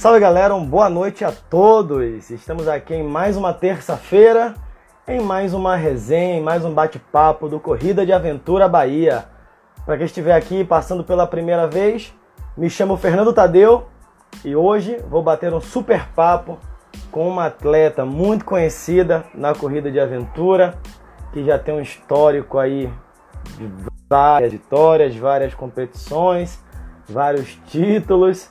Salve galera, uma boa noite a todos. Estamos aqui em mais uma terça-feira, em mais uma resenha, em mais um bate-papo do Corrida de Aventura Bahia. Para quem estiver aqui passando pela primeira vez, me chamo Fernando Tadeu e hoje vou bater um super papo com uma atleta muito conhecida na corrida de aventura, que já tem um histórico aí de várias vitórias, várias competições, vários títulos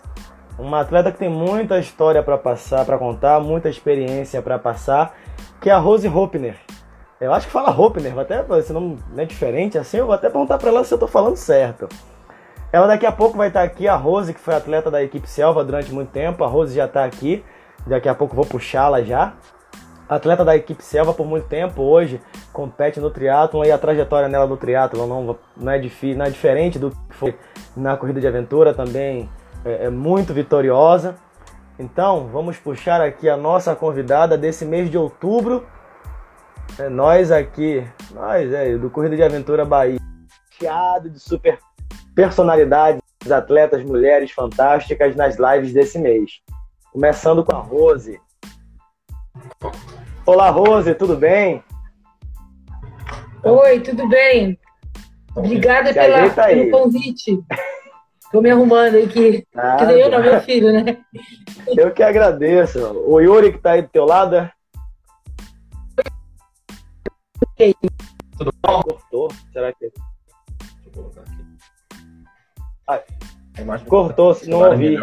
uma atleta que tem muita história para passar, para contar, muita experiência para passar, que é a Rose Hopner. Eu acho que fala Hopner, até esse nome não é diferente assim, eu vou até perguntar para ela se eu estou falando certo. Ela daqui a pouco vai estar aqui, a Rose, que foi atleta da equipe Selva durante muito tempo, a Rose já está aqui, daqui a pouco vou puxá-la já. Atleta da equipe Selva por muito tempo, hoje compete no triatlon e a trajetória nela no triatlon não, não, é, não é diferente do que foi na corrida de aventura também é, é muito vitoriosa. Então, vamos puxar aqui a nossa convidada desse mês de outubro. É, nós aqui, nós é, do Corrida de Aventura Bahia, cheado de super personalidades, atletas, mulheres fantásticas nas lives desse mês. Começando com a Rose. Olá, Rose, tudo bem? Oi, tudo bem? Obrigada pela, pelo convite. Tô me arrumando aí que, que nem eu não, meu filho, né? Eu que agradeço. O Yuri que tá aí do teu lado, é? Tudo bom? Cortou? Será que. Deixa eu colocar aqui. Ai. Cortou, se não ouvi.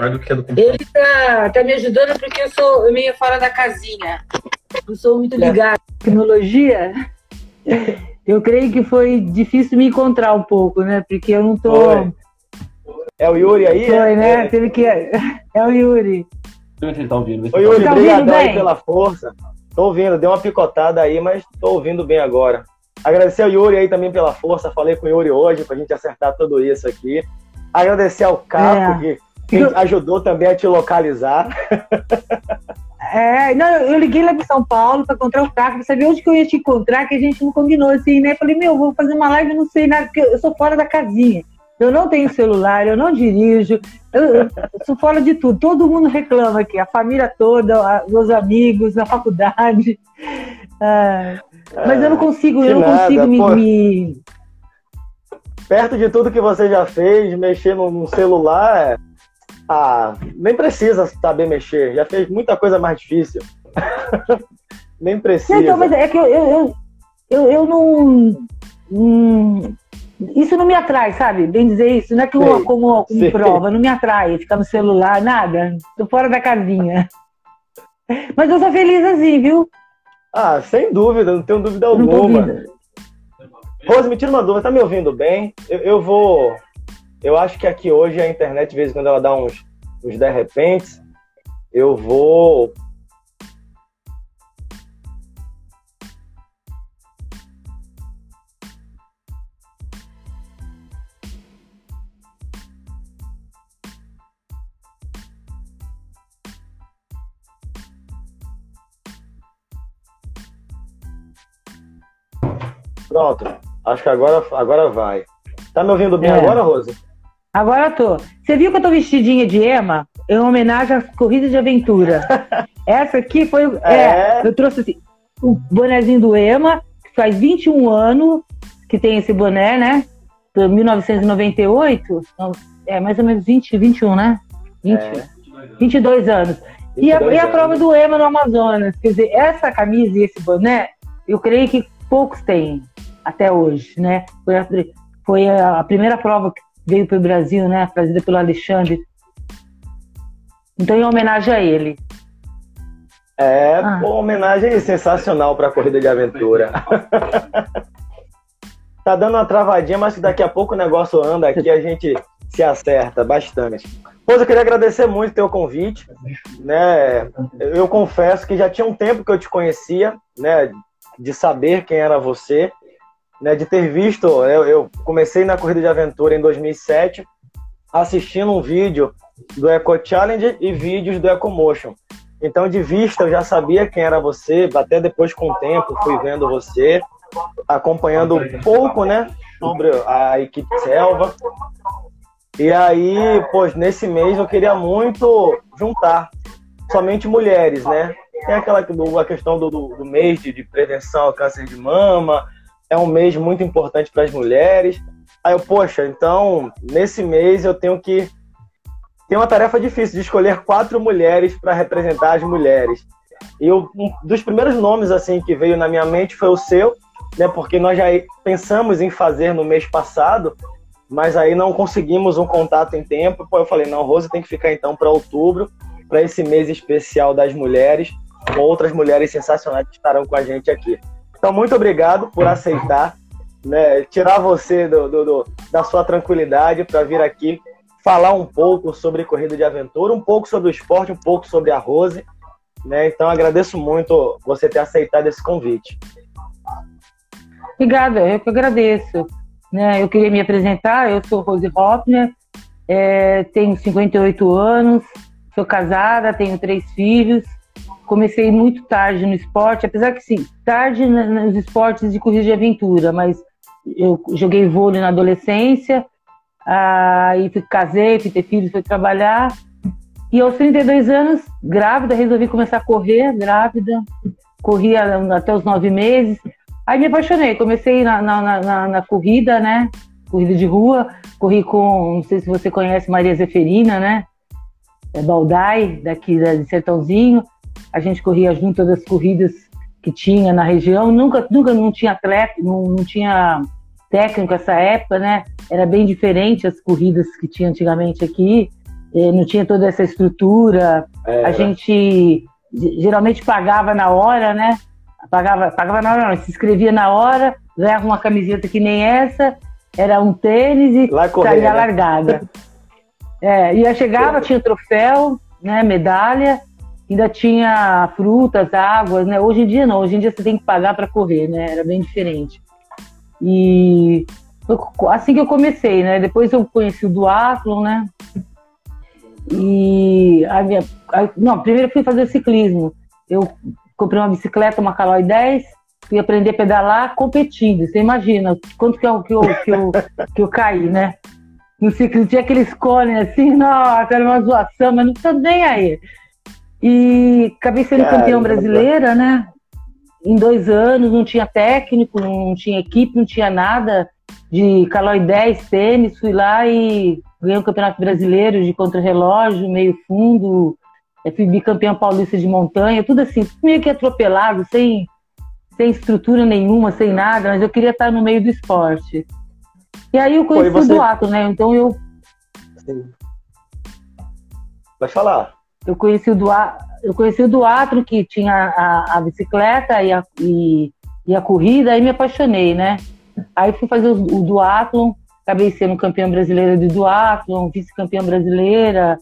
Ele tá, tá me ajudando porque eu sou meio fora da casinha. Eu sou muito ligado à tecnologia. Eu creio que foi difícil me encontrar um pouco, né? Porque eu não tô. Foi é o Yuri aí? Foi, é? né? Teve que... É o Yuri. Deixa ele tá ouvindo. Ô, Yuri, tá obrigado aí pela força. Tô ouvindo, deu uma picotada aí, mas tô ouvindo bem agora. Agradecer ao Yuri aí também pela força. Falei com o Yuri hoje pra gente acertar tudo isso aqui. Agradecer ao Capo, é. que, que ajudou também a te localizar. É, não, eu liguei lá de São Paulo para encontrar o Caco, pra saber onde que eu ia te encontrar, que a gente não combinou assim, né? Falei, meu, vou fazer uma live, não sei nada, porque eu sou fora da casinha. Eu não tenho celular, eu não dirijo, eu, eu sou fora de tudo. Todo mundo reclama aqui, a família toda, a, meus amigos, a faculdade. Ah, mas eu não consigo, eu não nada, consigo me, me, Perto de tudo que você já fez, mexer no celular, ah, nem precisa saber mexer. Já fez muita coisa mais difícil. nem precisa. Então, mas é que eu, eu, eu, eu, eu não. Hum, isso não me atrai, sabe? Bem dizer isso, não é que como, como prova, não me atrai ficar no celular, nada. Tô fora da casinha. Mas eu sou feliz assim, viu? Ah, sem dúvida, não tenho dúvida alguma. Rose, me tira uma dúvida, tá me ouvindo bem? Eu, eu, vou. Eu acho que aqui hoje a internet, de vez em quando, ela dá uns, uns de repente. Eu vou Pronto. Acho que agora, agora vai. Tá me ouvindo bem é. agora, Rosa? Agora tô. Você viu que eu tô vestidinha de Ema? Em homenagem às corridas de aventura. Essa aqui foi. É. é, eu trouxe assim, o bonezinho do Ema, que faz 21 anos que tem esse boné, né? 1998. É mais ou menos 20, 21, né? 20, é. 22 anos. 22 e, a, anos. e a prova do Ema no Amazonas. Quer dizer, essa camisa e esse boné, eu creio que poucos têm até hoje, né? Foi a, foi a primeira prova que veio para o Brasil, né? Trazida pelo Alexandre. Então, em homenagem a ele. É, ah. uma homenagem sensacional para a corrida de aventura. tá dando uma travadinha, mas daqui a pouco o negócio anda aqui, a gente se acerta bastante. Pois eu queria agradecer muito o teu convite, né? Eu confesso que já tinha um tempo que eu te conhecia, né? De saber quem era você né, de ter visto, eu, eu, comecei na corrida de aventura em 2007, assistindo um vídeo do Eco Challenge e vídeos do Ecomotion. Então, de vista, eu já sabia quem era você, até depois, com o tempo, fui vendo você, acompanhando um pouco, né, sobre a equipe Selva. E aí, pois, nesse mês eu queria muito juntar somente mulheres, né? Tem aquela a questão do, do, do mês de, de prevenção ao câncer de mama, é um mês muito importante para as mulheres. Aí eu, poxa, então nesse mês eu tenho que. Tem uma tarefa difícil de escolher quatro mulheres para representar as mulheres. E eu, um dos primeiros nomes assim que veio na minha mente foi o seu, né? Porque nós já pensamos em fazer no mês passado, mas aí não conseguimos um contato em tempo. Pô, eu falei, não, Rose tem que ficar então para outubro, para esse mês especial das mulheres, outras mulheres sensacionais que estarão com a gente aqui. Então, muito obrigado por aceitar, né, tirar você do, do, do da sua tranquilidade para vir aqui falar um pouco sobre corrida de aventura, um pouco sobre o esporte, um pouco sobre a Rose. Né? Então, agradeço muito você ter aceitado esse convite. Obrigada, eu que agradeço. Né? Eu queria me apresentar, eu sou Rose Hoffner, é, tenho 58 anos, sou casada, tenho três filhos, comecei muito tarde no esporte, apesar que sim, tarde nos esportes de corrida de aventura, mas eu joguei vôlei na adolescência, aí fui, casei, fui ter filhos, fui trabalhar, e aos 32 anos, grávida, resolvi começar a correr, grávida, corria até os nove meses, aí me apaixonei, comecei na, na, na, na corrida, né, corrida de rua, corri com, não sei se você conhece Maria Zeferina, né, é Baldai, daqui de Sertãozinho, a gente corria junto das corridas que tinha na região. Nunca, nunca não tinha atleta, não, não tinha técnico essa época, né? Era bem diferente as corridas que tinha antigamente aqui. Não tinha toda essa estrutura. É. A gente geralmente pagava na hora, né? Pagava, pagava na hora, não, se inscrevia na hora, ganhava uma camiseta que nem essa, era um tênis e Lá correr, saía né? largada. É, ia chegava, tinha troféu, né, medalha, ainda tinha frutas, águas, né? Hoje em dia não, hoje em dia você tem que pagar para correr, né? Era bem diferente. E assim que eu comecei, né? Depois eu conheci o duatlon, né? E a minha, a, não, primeiro eu fui fazer ciclismo. Eu comprei uma bicicleta, uma Caloi 10, fui aprender a pedalar competindo. Você imagina quanto que eu, que eu, que eu, que eu caí, né? No ciclismo tinha aqueles cones assim, nossa, era uma zoação, mas não tô nem aí. E acabei sendo Caramba. campeão brasileira, né? Em dois anos, não tinha técnico, não tinha equipe, não tinha nada de Calói 10 tênis. Fui lá e ganhei o Campeonato Brasileiro de contra-relógio, meio fundo. fui bicampeão paulista de montanha, tudo assim, meio que atropelado, sem, sem estrutura nenhuma, sem nada, mas eu queria estar no meio do esporte. E aí eu conheci você... o Duato, né? Então eu. Sim. Vai falar eu conheci o Duatro, eu conheci o Duatro que tinha a, a bicicleta e a, e, e, a corrida, aí me apaixonei, né? Aí fui fazer o, o duatlon, acabei sendo campeã brasileira de duatlon, vice-campeã brasileira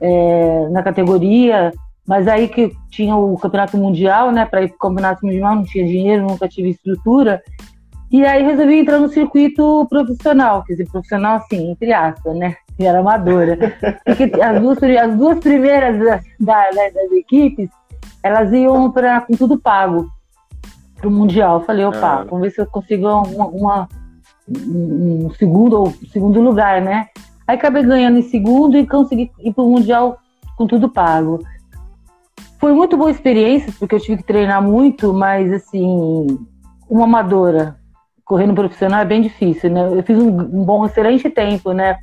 é, na categoria, mas aí que tinha o campeonato mundial, né? Para ir para o campeonato mundial não tinha dinheiro, nunca tive estrutura. E aí resolvi entrar no circuito profissional, quer dizer, profissional assim, entre aspas, né? Que era amadora. Porque as duas, as duas primeiras das, das, das equipes, elas iam para com tudo pago para o Mundial. Eu falei, opa, ah. vamos ver se eu consigo uma, uma, um segundo segundo lugar, né? Aí acabei ganhando em segundo e consegui ir para o Mundial com tudo pago. Foi muito boa experiência, porque eu tive que treinar muito, mas assim, uma amadora correndo profissional é bem difícil, né? Eu fiz um, um bom, excelente tempo, né?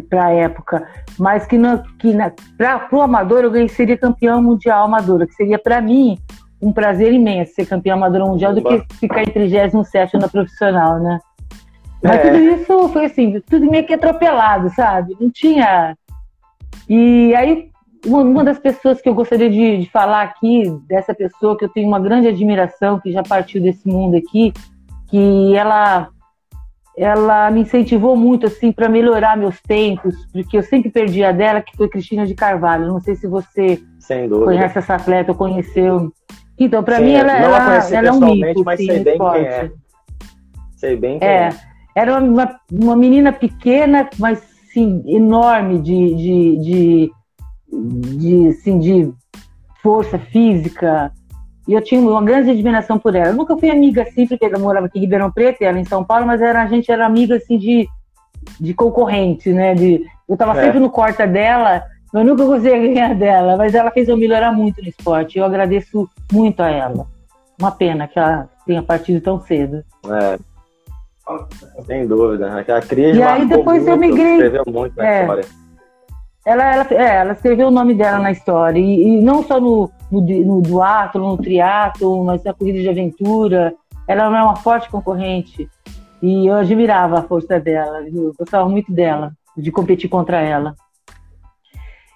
Para a época, mas que, no, que para o amador eu ganhei, seria campeão mundial amadora, que seria para mim um prazer imenso ser campeão amador mundial do que ficar em 37 na profissional, né? Mas é. tudo isso foi assim, tudo meio que atropelado, sabe? Não tinha. E aí, uma, uma das pessoas que eu gostaria de, de, falar aqui, dessa pessoa que eu tenho uma grande admiração, que já partiu desse mundo aqui, que ela ela me incentivou muito assim para melhorar meus tempos, porque eu sempre perdi a dela, que foi Cristina de Carvalho. Não sei se você conhece essa atleta ou conheceu. Então, para mim, ela, ela, ela é um mito. Mas sei bem quem é. Sei bem quem é. é. Era uma, uma menina pequena, mas sim, enorme de, de, de, de, assim, de força física, e eu tinha uma grande admiração por ela. Eu nunca fui amiga assim, porque ela morava aqui em Ribeirão Preto, ela em São Paulo, mas era, a gente era amiga assim de, de concorrente, né? De, eu estava é. sempre no corta dela Eu nunca consegui ganhar dela, mas ela fez eu melhorar muito no esporte. Eu agradeço muito a ela. Uma pena que ela tenha partido tão cedo. É. Sem dúvida. A Cris e aí depois muito, eu migrei. Escreveu muito na é. história. Ela, ela, é, ela escreveu o nome dela na história. E, e não só no, no, no duatlo, no triatlo, mas na corrida de aventura. Ela é uma forte concorrente. E eu admirava a força dela. Eu gostava muito dela, de competir contra ela.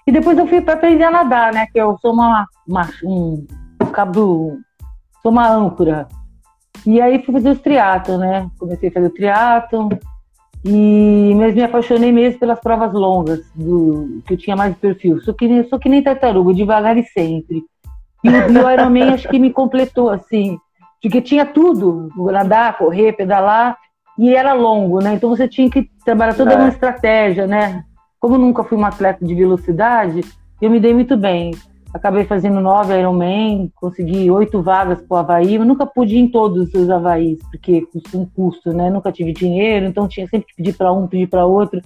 E depois eu fui para aprender a nadar, né? Que eu sou uma, uma um cabo, sou uma âncora. E aí fui fazer os triatlon, né? Comecei a fazer o triatlon. E, mas me apaixonei mesmo pelas provas longas, do, que eu tinha mais perfil. Sou que, nem, sou que nem tartaruga, devagar e sempre. E, e o Ironman acho que me completou, assim, porque tinha tudo, nadar, correr, pedalar, e era longo, né? Então você tinha que trabalhar toda é. uma estratégia, né? Como nunca fui uma atleta de velocidade, eu me dei muito bem. Acabei fazendo nove Ironman, consegui oito vagas para o Havaí, mas nunca pude ir em todos os Havaís, porque custa um custo, né? Nunca tive dinheiro, então tinha sempre que pedir para um, pedir para outro.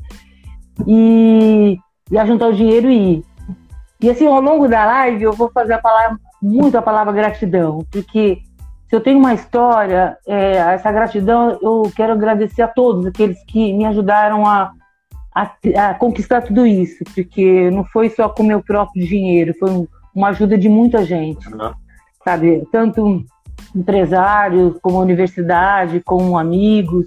E, e juntar o dinheiro e ir. E assim, ao longo da live, eu vou fazer a palavra, muito a palavra gratidão, porque se eu tenho uma história, é, essa gratidão eu quero agradecer a todos aqueles que me ajudaram a a, a, conquistar tudo isso, porque não foi só com meu próprio dinheiro, foi um, uma ajuda de muita gente, uhum. sabe? Tanto empresários, como universidade, como amigos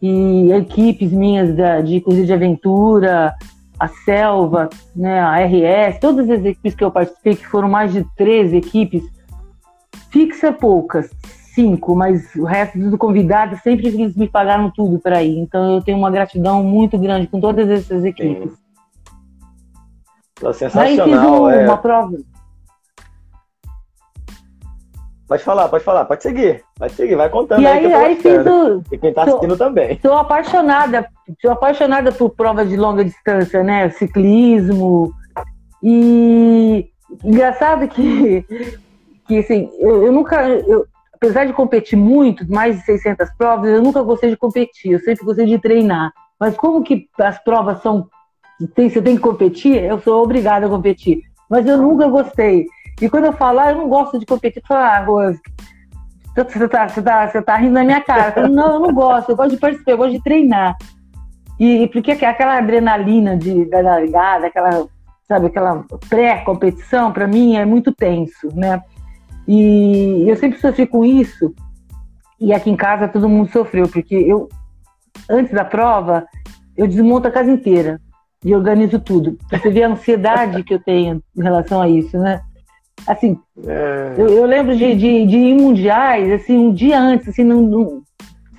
e equipes minhas da, de corrida de aventura, a Selva, né, a RS, todas as equipes que eu participei, que foram mais de 13 equipes, fixa poucas, cinco, mas o resto dos convidados sempre eles me pagaram tudo para ir. Então eu tenho uma gratidão muito grande com todas essas equipes. Sim. Sensacional. Aí fiz um, é... uma prova. Pode falar, pode falar, pode seguir, pode seguir, vai contando e aí. aí, aí fiz o... E quem tá assistindo também. Sou apaixonada, sou apaixonada por provas de longa distância, né? Ciclismo. E engraçado que, que assim, eu, eu nunca. Eu, apesar de competir muito, mais de 600 provas, eu nunca gostei de competir, eu sempre gostei de treinar. Mas como que as provas são, tem, você tem que competir, eu sou obrigada a competir. Mas eu nunca gostei. E quando eu falo, ah, eu não gosto de competir, eu falo, ah, Rose, você tá, você, tá, você tá rindo na minha cara. Eu falo, não, eu não gosto, eu gosto de participar, eu gosto de treinar. E, e porque aquela adrenalina de, da largada, aquela, sabe, aquela pré-competição, para mim é muito tenso, né? E eu sempre sofri com isso. E aqui em casa todo mundo sofreu, porque eu, antes da prova, eu desmonto a casa inteira e organizo tudo. Você vê a ansiedade que eu tenho em relação a isso, né? Assim, é... eu, eu, lembro de, de, de, ir mundiais, assim, um dia antes, assim, num,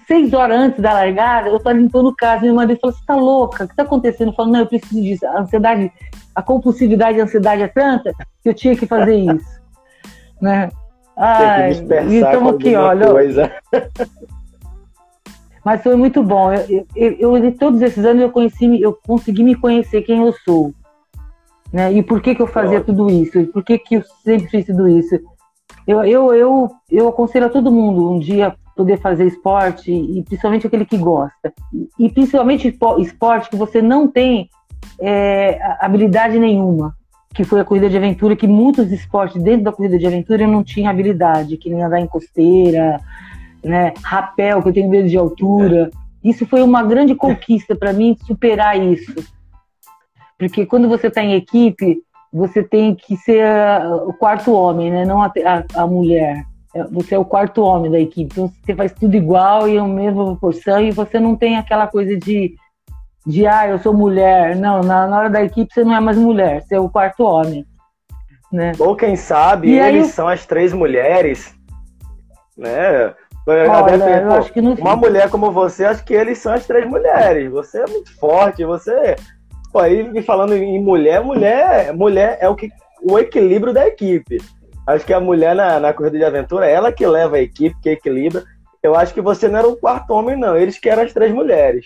seis horas antes da largada, eu tô limpando casa. Minha mãe falou: Você tá louca? O que tá acontecendo? Eu falo: Não, eu preciso disso. A ansiedade, a compulsividade e a ansiedade é tanta que eu tinha que fazer isso né? Ai, estamos aqui, olha. Coisa. Mas foi muito bom. Eu, eu, eu, todos esses anos eu conheci, eu consegui me conhecer quem eu sou, né? E por que que eu fazia tudo isso? E por que que eu sempre fiz tudo isso? Eu, eu, eu, eu aconselho a todo mundo um dia poder fazer esporte e principalmente aquele que gosta e principalmente esporte que você não tem é, habilidade nenhuma que foi a corrida de aventura, que muitos esportes dentro da corrida de aventura eu não tinha habilidade, que nem andar em costeira, né, rapel, que eu tenho medo de altura. Isso foi uma grande conquista para mim superar isso. Porque quando você está em equipe, você tem que ser o quarto homem, né? não a, a, a, mulher. É, você é o quarto homem da equipe. Então você faz tudo igual e a mesma proporção e você não tem aquela coisa de de ah, eu sou mulher. Não, na, na hora da equipe você não é mais mulher, você é o quarto homem. Né? Ou quem sabe e eles aí... são as três mulheres, né? Olha, eu acho que não... Uma mulher como você, acho que eles são as três mulheres. Você é muito forte, você. Pô, aí falando em mulher, mulher, mulher é o que o equilíbrio da equipe. Acho que a mulher na, na corrida de aventura é ela que leva a equipe, que equilibra. Eu acho que você não era o quarto homem, não. Eles que eram as três mulheres.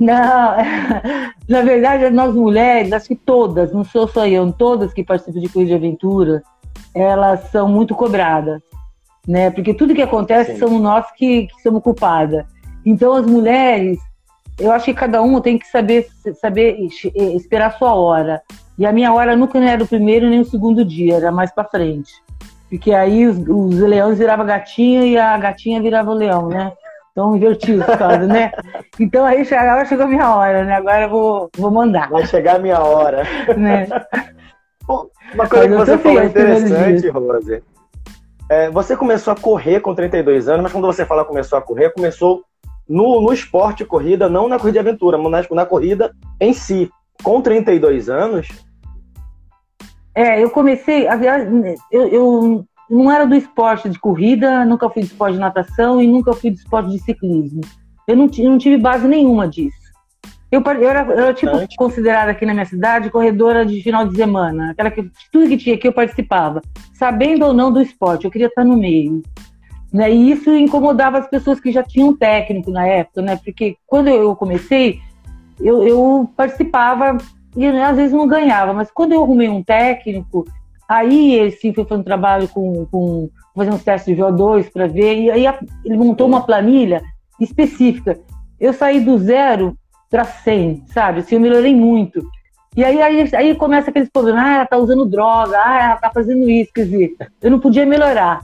Não, na verdade, nós mulheres, acho que todas, não sou só eu, todas que participam de corrida de aventura, elas são muito cobradas, né? Porque tudo que acontece Sim. somos nós que, que somos culpadas. Então, as mulheres, eu acho que cada um tem que saber, saber esperar a sua hora. E a minha hora nunca era o primeiro nem o segundo dia, era mais para frente. Porque aí os, os leões viravam gatinha e a gatinha virava o leão, né? Então invertiu os casos, né? Então aí agora chegou a minha hora, né? Agora eu vou, vou mandar. Vai chegar a minha hora. Né? Uma coisa que você falou interessante, Rose. É, você começou a correr com 32 anos, mas quando você fala começou a correr, começou no, no esporte corrida, não na corrida de aventura, mas na, na corrida em si. Com 32 anos. É, eu comecei, eu, eu não era do esporte de corrida, nunca fui de esporte de natação e nunca fui de esporte de ciclismo. Eu não, não tive base nenhuma disso. Eu, eu, era, eu era, tipo, considerada aqui na minha cidade corredora de final de semana. Aquela que tudo que tinha aqui eu participava. Sabendo ou não do esporte, eu queria estar no meio. Né? E isso incomodava as pessoas que já tinham técnico na época, né? Porque quando eu comecei, eu, eu participava e às vezes não ganhava, mas quando eu arrumei um técnico, aí ele sim foi fazer um trabalho com, com fazer uns testes de VO2 para ver, e aí ele montou uma planilha específica. Eu saí do zero para 100, sabe? Assim, eu melhorei muito. E aí, aí, aí começa aqueles problemas, ah, ela tá usando droga, ah, ela tá fazendo isso, quer dizer, eu não podia melhorar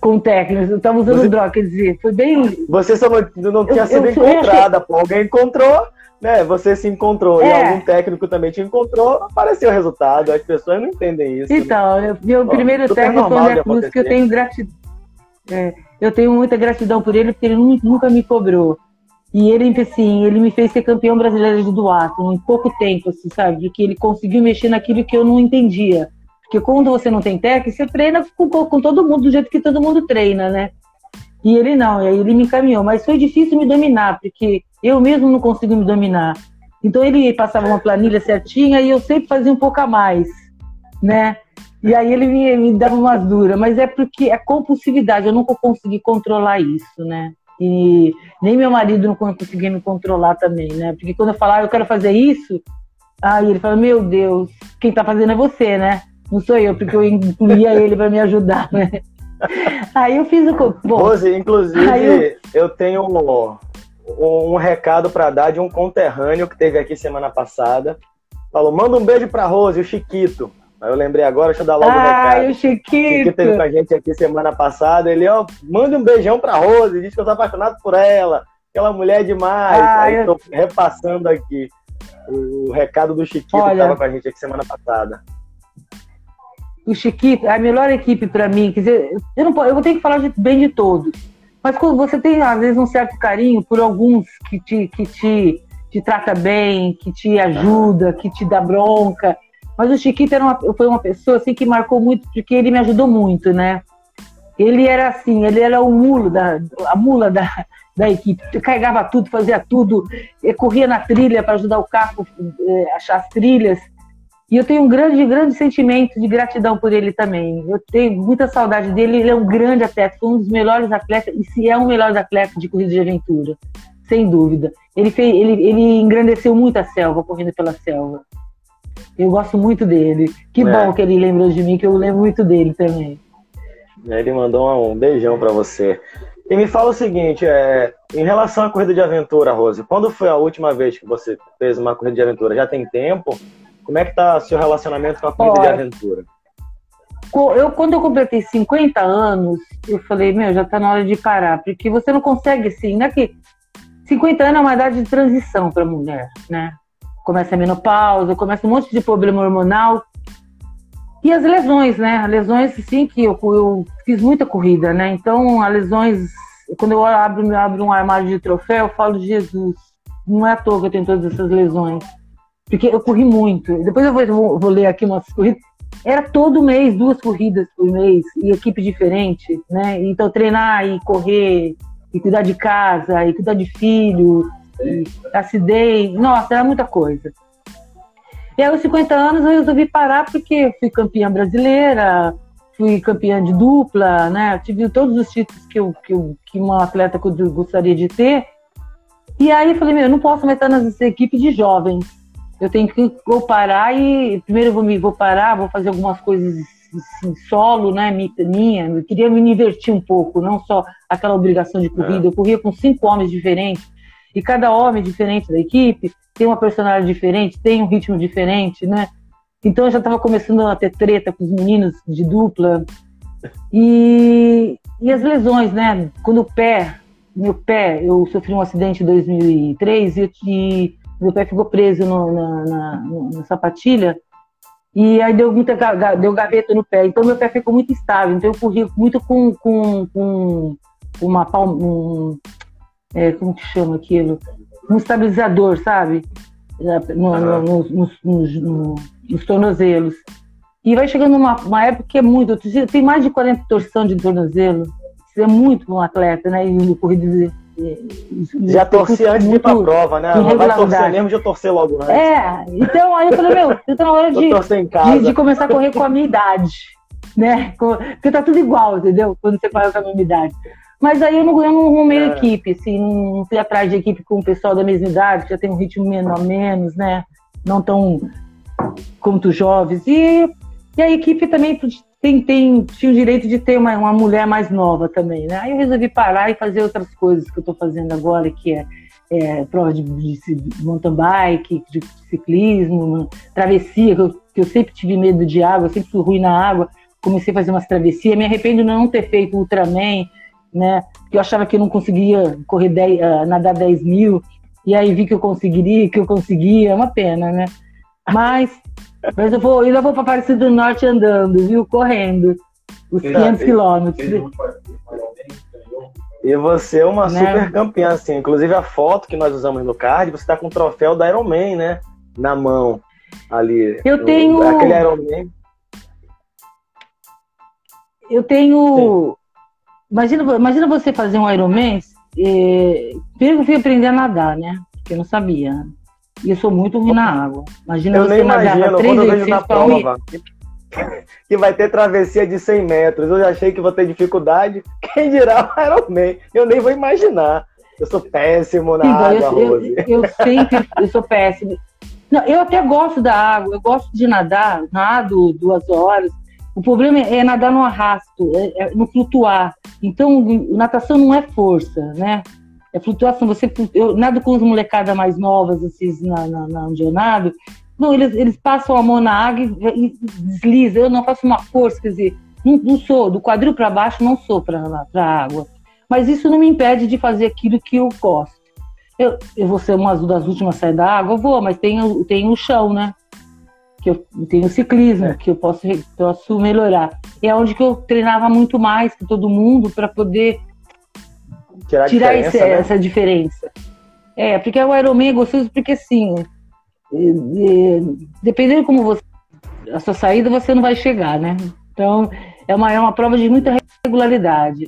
com técnicos, eu tava usando Você... droga, quer dizer, foi bem... Você só não, não tinha eu, sido eu, encontrada, achei... pô, alguém encontrou, né, você se encontrou é. e algum técnico também te encontrou, apareceu o resultado, as pessoas não entendem isso. Então, né? meu primeiro técnico foi o Cruz, que eu tenho gratidão, é, eu tenho muita gratidão por ele, porque ele nunca me cobrou. E ele, assim, ele me fez ser campeão brasileiro de duato em pouco tempo, assim, sabe? Que ele conseguiu mexer naquilo que eu não entendia. Porque quando você não tem técnica, você treina com, com todo mundo, do jeito que todo mundo treina, né? E ele não, e aí ele me encaminhou. Mas foi difícil me dominar, porque eu mesmo não consigo me dominar. Então ele passava uma planilha certinha e eu sempre fazia um pouco a mais, né? E aí ele me, me dava umas duras, mas é porque é compulsividade, eu nunca consegui controlar isso, né? E nem meu marido não conseguia me controlar também, né? Porque quando eu falava, ah, eu quero fazer isso, aí ele fala, meu Deus, quem tá fazendo é você, né? Não sou eu, porque eu incluía ele para me ajudar, né? Aí eu fiz o. Bom, Rose, inclusive, eu... eu... tenho um, um recado para dar de um conterrâneo que teve aqui semana passada. Falou: manda um beijo pra Rose, o Chiquito. Aí eu lembrei agora, deixa eu dar logo o recado. Ai, o Chiquito. Que teve com a gente aqui semana passada. Ele, ó, manda um beijão pra Rose, diz que eu tô apaixonado por ela. Aquela mulher é demais. Ai, Aí eu... tô repassando aqui o recado do Chiquito Olha, que tava com a gente aqui semana passada. O Chiquito é a melhor equipe para mim. Quer dizer, eu, não, eu vou ter que falar bem de todos. Mas quando você tem, às vezes, um certo carinho por alguns que te, que te, te trata bem, que te ajuda, que te dá bronca, mas o Chiquito era uma, foi uma pessoa assim que marcou muito, porque ele me ajudou muito, né? Ele era assim, ele era o mulo da, a mula da, da equipe, carregava tudo, fazia tudo, corria na trilha para ajudar o carro é, achar as trilhas. E eu tenho um grande, grande sentimento de gratidão por ele também. Eu tenho muita saudade dele. Ele é um grande atleta, foi um dos melhores atletas, e se é um melhor atleta de corrida de aventura, sem dúvida. Ele, fez, ele, ele engrandeceu muito a selva, correndo pela selva. Eu gosto muito dele. Que é. bom que ele lembrou de mim, que eu lembro muito dele também. Ele mandou um beijão para você. E me fala o seguinte, é, em relação à corrida de aventura, Rose, quando foi a última vez que você fez uma corrida de aventura? Já tem tempo? Como é que tá seu relacionamento com a corrida Olha, de aventura? Eu, quando eu completei 50 anos, eu falei, meu, já tá na hora de parar, porque você não consegue, assim, né, que 50 anos é uma idade de transição para mulher, né? Começa a menopausa, começa um monte de problema hormonal. E as lesões, né? Lesões, sim, que eu, eu fiz muita corrida, né? Então, as lesões, quando eu abro, abro um armário de troféu, eu falo Jesus. Não é à toa que eu tenho todas essas lesões. Porque eu corri muito. Depois eu vou, vou ler aqui umas corridas. Era todo mês, duas corridas por mês, e equipe diferente, né? Então, treinar e correr, e cuidar de casa, e cuidar de filho, acidei, nossa, era muita coisa. E aos 50 anos, eu resolvi parar porque fui campeã brasileira, fui campeã de dupla, né? tive todos os títulos que, eu, que, eu, que uma atleta que eu gostaria de ter. E aí eu falei, meu, eu não posso mais estar nessa equipe de jovens. Eu tenho que vou parar e primeiro vou me vou parar, vou fazer algumas coisas assim, solo, né, minha. Eu queria me divertir um pouco, não só aquela obrigação de corrida. É. Eu corria com cinco homens diferentes e cada homem diferente da equipe tem uma personalidade diferente, tem um ritmo diferente, né? Então eu já estava começando a ter treta com os meninos de dupla. E, e as lesões, né? Quando o pé, meu pé, eu sofri um acidente em 2003 e, e meu pé ficou preso no, na, na, na, sapatilha e aí deu muita deu gaveta no pé. Então meu pé ficou muito estável. Então eu corri muito com, com, com uma palma, um, é, como que chama aquilo? Um estabilizador, sabe? No, no, no, no, nos tornozelos. E vai chegando uma, uma época que é muito. Tem mais de 40 torção de tornozelo. Isso é muito um atleta, né? E no corrida já torci antes de ir pra prova, né? Não vai torcer mesmo, já torcer logo antes. É, então aí eu falei, meu, eu tô na hora de, de, de, começar a correr com a minha idade, né? Porque tá tudo igual, entendeu? Quando você corre com a minha idade. Mas aí eu não, eu não arrumei é. equipe, assim, não fui atrás de equipe com o pessoal da mesma idade, que já tem um ritmo menor menos, né? Não tão quanto jovens. E, e a equipe também tem, tem, tinha o direito de ter uma, uma mulher mais nova também, né? Aí eu resolvi parar e fazer outras coisas que eu estou fazendo agora, que é, é prova de, de, mountain bike, de ciclismo, travessia, que eu, que eu sempre tive medo de água, sempre fui ruim na água, comecei a fazer umas travessias, me arrependo de não ter feito Ultraman, né? Porque eu achava que eu não conseguia correr 10, uh, ah, nadar 10 mil, e aí vi que eu conseguiria, que eu conseguia, é uma pena, né? Mas, mas eu vou, ainda vou para Aparecida do Norte andando, viu? Correndo. Os 500 quilômetros. E você é uma né? super campeã, assim. Inclusive a foto que nós usamos no card, você está com o troféu da Ironman, né? Na mão ali. Eu tenho. Aquele Ironman. Eu tenho. Imagina, imagina você fazer um Ironman. Eh, primeiro eu fui aprender a nadar, né? Porque eu não sabia. E eu sou muito ruim na água. Imagina eu você nem imagino, quando eu vejo na prova que vai ter travessia de 100 metros. Eu já achei que vou ter dificuldade. Quem dirá o Ironman? Eu nem vou imaginar. Eu sou péssimo na Sim, água, eu, Rose. Eu, eu sempre eu sou péssimo. Não, eu até gosto da água, eu gosto de nadar, nado duas horas. O problema é nadar no arrasto, é, é no flutuar. Então, natação não é força, né? é flutuação. Você, eu nado com as molecadas mais novas, assim, na, na, na onde eu nado. Não, eles, eles passam a mão na água e, e deslizam. Eu não faço uma força, quer dizer, não, não sou, do quadril para baixo, não sou para a água. Mas isso não me impede de fazer aquilo que eu gosto. Eu, eu vou ser uma das últimas a sair da água, vou, mas tem, tem o chão, né? Que eu tenho ciclismo, é. que eu posso, posso melhorar. E é onde que eu treinava muito mais que todo mundo para poder tirar, tirar esse, né? essa diferença. É, porque o Ironman é gostoso porque assim, dependendo como você a sua saída, você não vai chegar, né? Então, é uma, é uma prova de muita regularidade.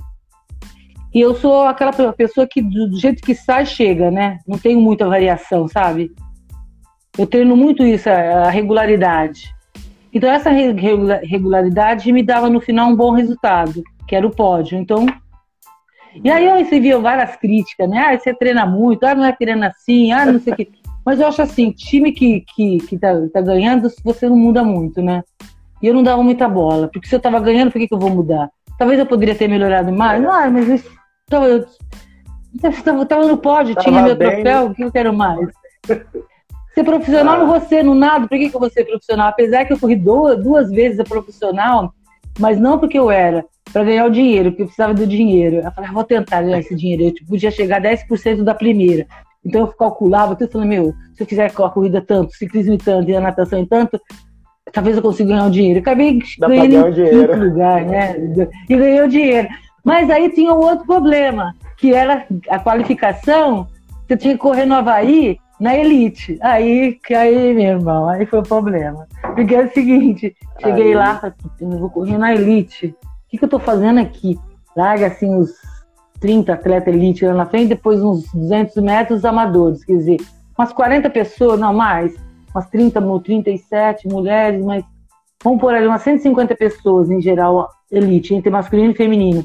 E eu sou aquela pessoa que, do jeito que sai, chega, né? Não tenho muita variação, sabe? Eu treino muito isso, a regularidade. Então, essa regularidade me dava no final um bom resultado, que era o pódio. Então, e aí eu recebi várias críticas, né? Ah, você treina muito, ah, não é treina assim, ah, não sei o quê. Mas eu acho assim, time que, que, que tá, tá ganhando, você não muda muito, né? E eu não dava muita bola, porque se eu tava ganhando, por que, que eu vou mudar? Talvez eu poderia ter melhorado mais, ah, mas isso, então, eu tava, tava no pódio, tava tinha meu bem. troféu, o que eu quero mais? Ser profissional ah. não vou ser no nada, por que, que eu vou ser profissional? Apesar que eu corri duas, duas vezes a profissional, mas não porque eu era, para ganhar o dinheiro, porque eu precisava do dinheiro. Eu falei, ah, vou tentar ganhar esse dinheiro. Eu tipo, podia chegar a 10% da primeira. Então eu calculava tudo, falando, meu, se eu fizer a corrida tanto, ciclismo tanto e a natação em tanto, talvez eu consiga ganhar o dinheiro. Eu acabei Dá ganhando em quinto lugar, né? E ganhei o dinheiro. Mas aí tinha um outro problema, que era a qualificação, você tinha que correr no Havaí na elite. Aí, aí, meu irmão, aí foi o problema. Porque é o seguinte, cheguei aí. lá, vou correr na elite o que, que eu estou fazendo aqui? Larga assim os 30 atletas elite lá na frente, depois uns 200 metros amadores, quer dizer, umas 40 pessoas, não mais, umas 30, 37 mulheres, mas vamos por ali umas 150 pessoas em geral, elite, entre masculino e feminino.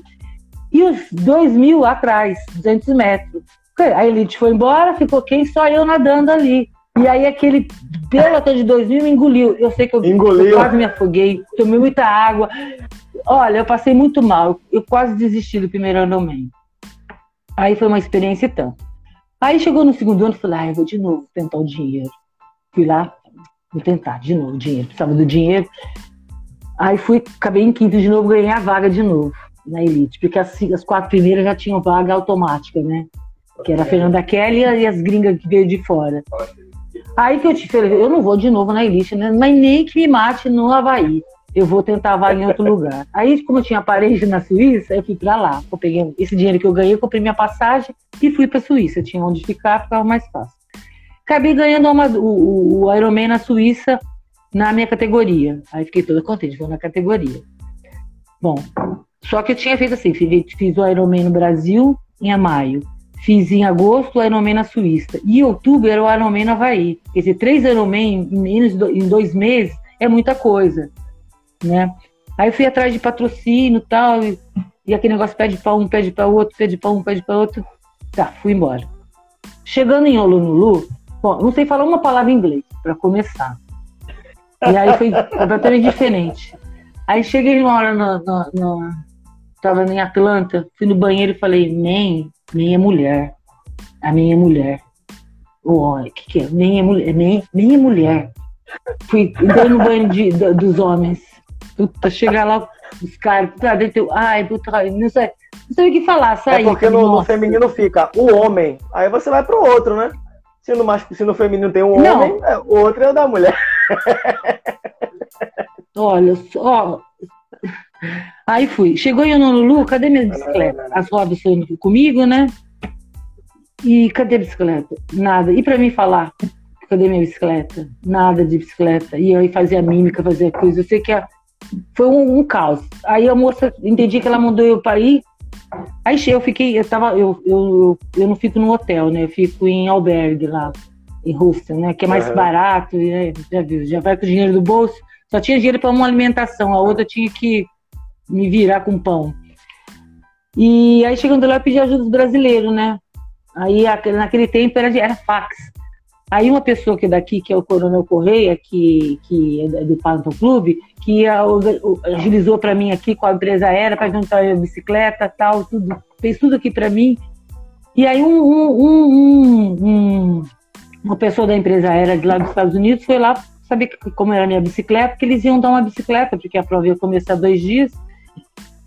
E os 2 mil atrás, 200 metros. A elite foi embora, ficou quem? Só eu nadando ali. E aí aquele pelotão de 2 mil me engoliu. Eu sei que eu, eu quase me afoguei, tomei muita água. Olha, eu passei muito mal. Eu quase desisti do primeiro Ironman. Aí foi uma experiência e tanto. Aí chegou no segundo ano, falei, ah, eu vou de novo tentar o dinheiro. Fui lá, vou tentar de novo o dinheiro, precisava do dinheiro. Aí fui, acabei em quinto de novo, ganhei a vaga de novo na Elite, porque as, as quatro primeiras já tinham vaga automática, né? Que era a Fernanda Kelly e as gringas que veio de fora. Aí que eu te falei, eu não vou de novo na Elite, né? mas nem que me mate no Havaí. Eu vou tentar vaga em outro lugar. Aí, como eu tinha parede na Suíça, eu fui para lá. Eu peguei esse dinheiro que eu ganhei, comprei minha passagem e fui para Suíça. Eu tinha onde ficar, ficava mais fácil. Acabei ganhando uma, o, o Ironman na Suíça na minha categoria. Aí fiquei toda contente, vou na categoria. Bom, só que eu tinha feito assim, fiz, fiz o Ironman no Brasil em maio. Fiz em agosto o Ironman na Suíça. E em outubro era o Ironman Havaí. Quer dizer, três Ironman em menos em dois meses é muita coisa, né? Aí eu fui atrás de patrocínio e tal, e, aquele negócio pede para um, pede para outro, pede para um, pede para outro. Tá, fui embora. Chegando em Honolulu, bom, não sei falar uma palavra em inglês, para começar. E aí foi completamente diferente. Aí cheguei uma hora no, no, no, Tava em Atlanta, fui no banheiro e falei, nem, nem é mulher. A minha é mulher. O oh, que, que é? Nem é mulher. Nem, nem é mulher. Fui, no banho de, dos homens. Puta, chegar lá, os caras, puta, dentro, ai, puta, não sei, não sei o que falar, sair. É porque no, no, feminino fica o homem, aí você vai pro outro, né? Se no, masculino, se no feminino tem um não. homem, é, o outro é o da mulher. Olha, só. Aí fui. Chegou em Honolulu, cadê minha bicicleta? As rodas estão comigo, né? E cadê a bicicleta? Nada. E para mim falar, cadê minha bicicleta? Nada de bicicleta. E aí fazia mímica, fazia coisa. Eu sei que a... foi um, um, caos. Aí a moça, entendi que ela mandou eu para ir. Aí eu fiquei, eu tava, eu, eu, eu não fico no hotel, né? Eu fico em albergue lá, em Rússia, né? Que é mais uhum. barato, né? já viu, já vai com o dinheiro do bolso. Só tinha dinheiro para uma alimentação, a outra tinha que me virar com pão. E aí chegando lá eu pedi ajuda dos brasileiros, né? Aí naquele tempo era, era fax. Aí uma pessoa que é daqui, que é o Coronel Correia, que, que é do Panto Clube, que agilizou para mim aqui com a empresa aérea para juntar a bicicleta tal, tudo, fez tudo aqui para mim. E aí um, um, um, uma pessoa da empresa aérea de lá dos Estados Unidos foi lá saber como era a minha bicicleta, que eles iam dar uma bicicleta, porque a prova ia começar dois dias.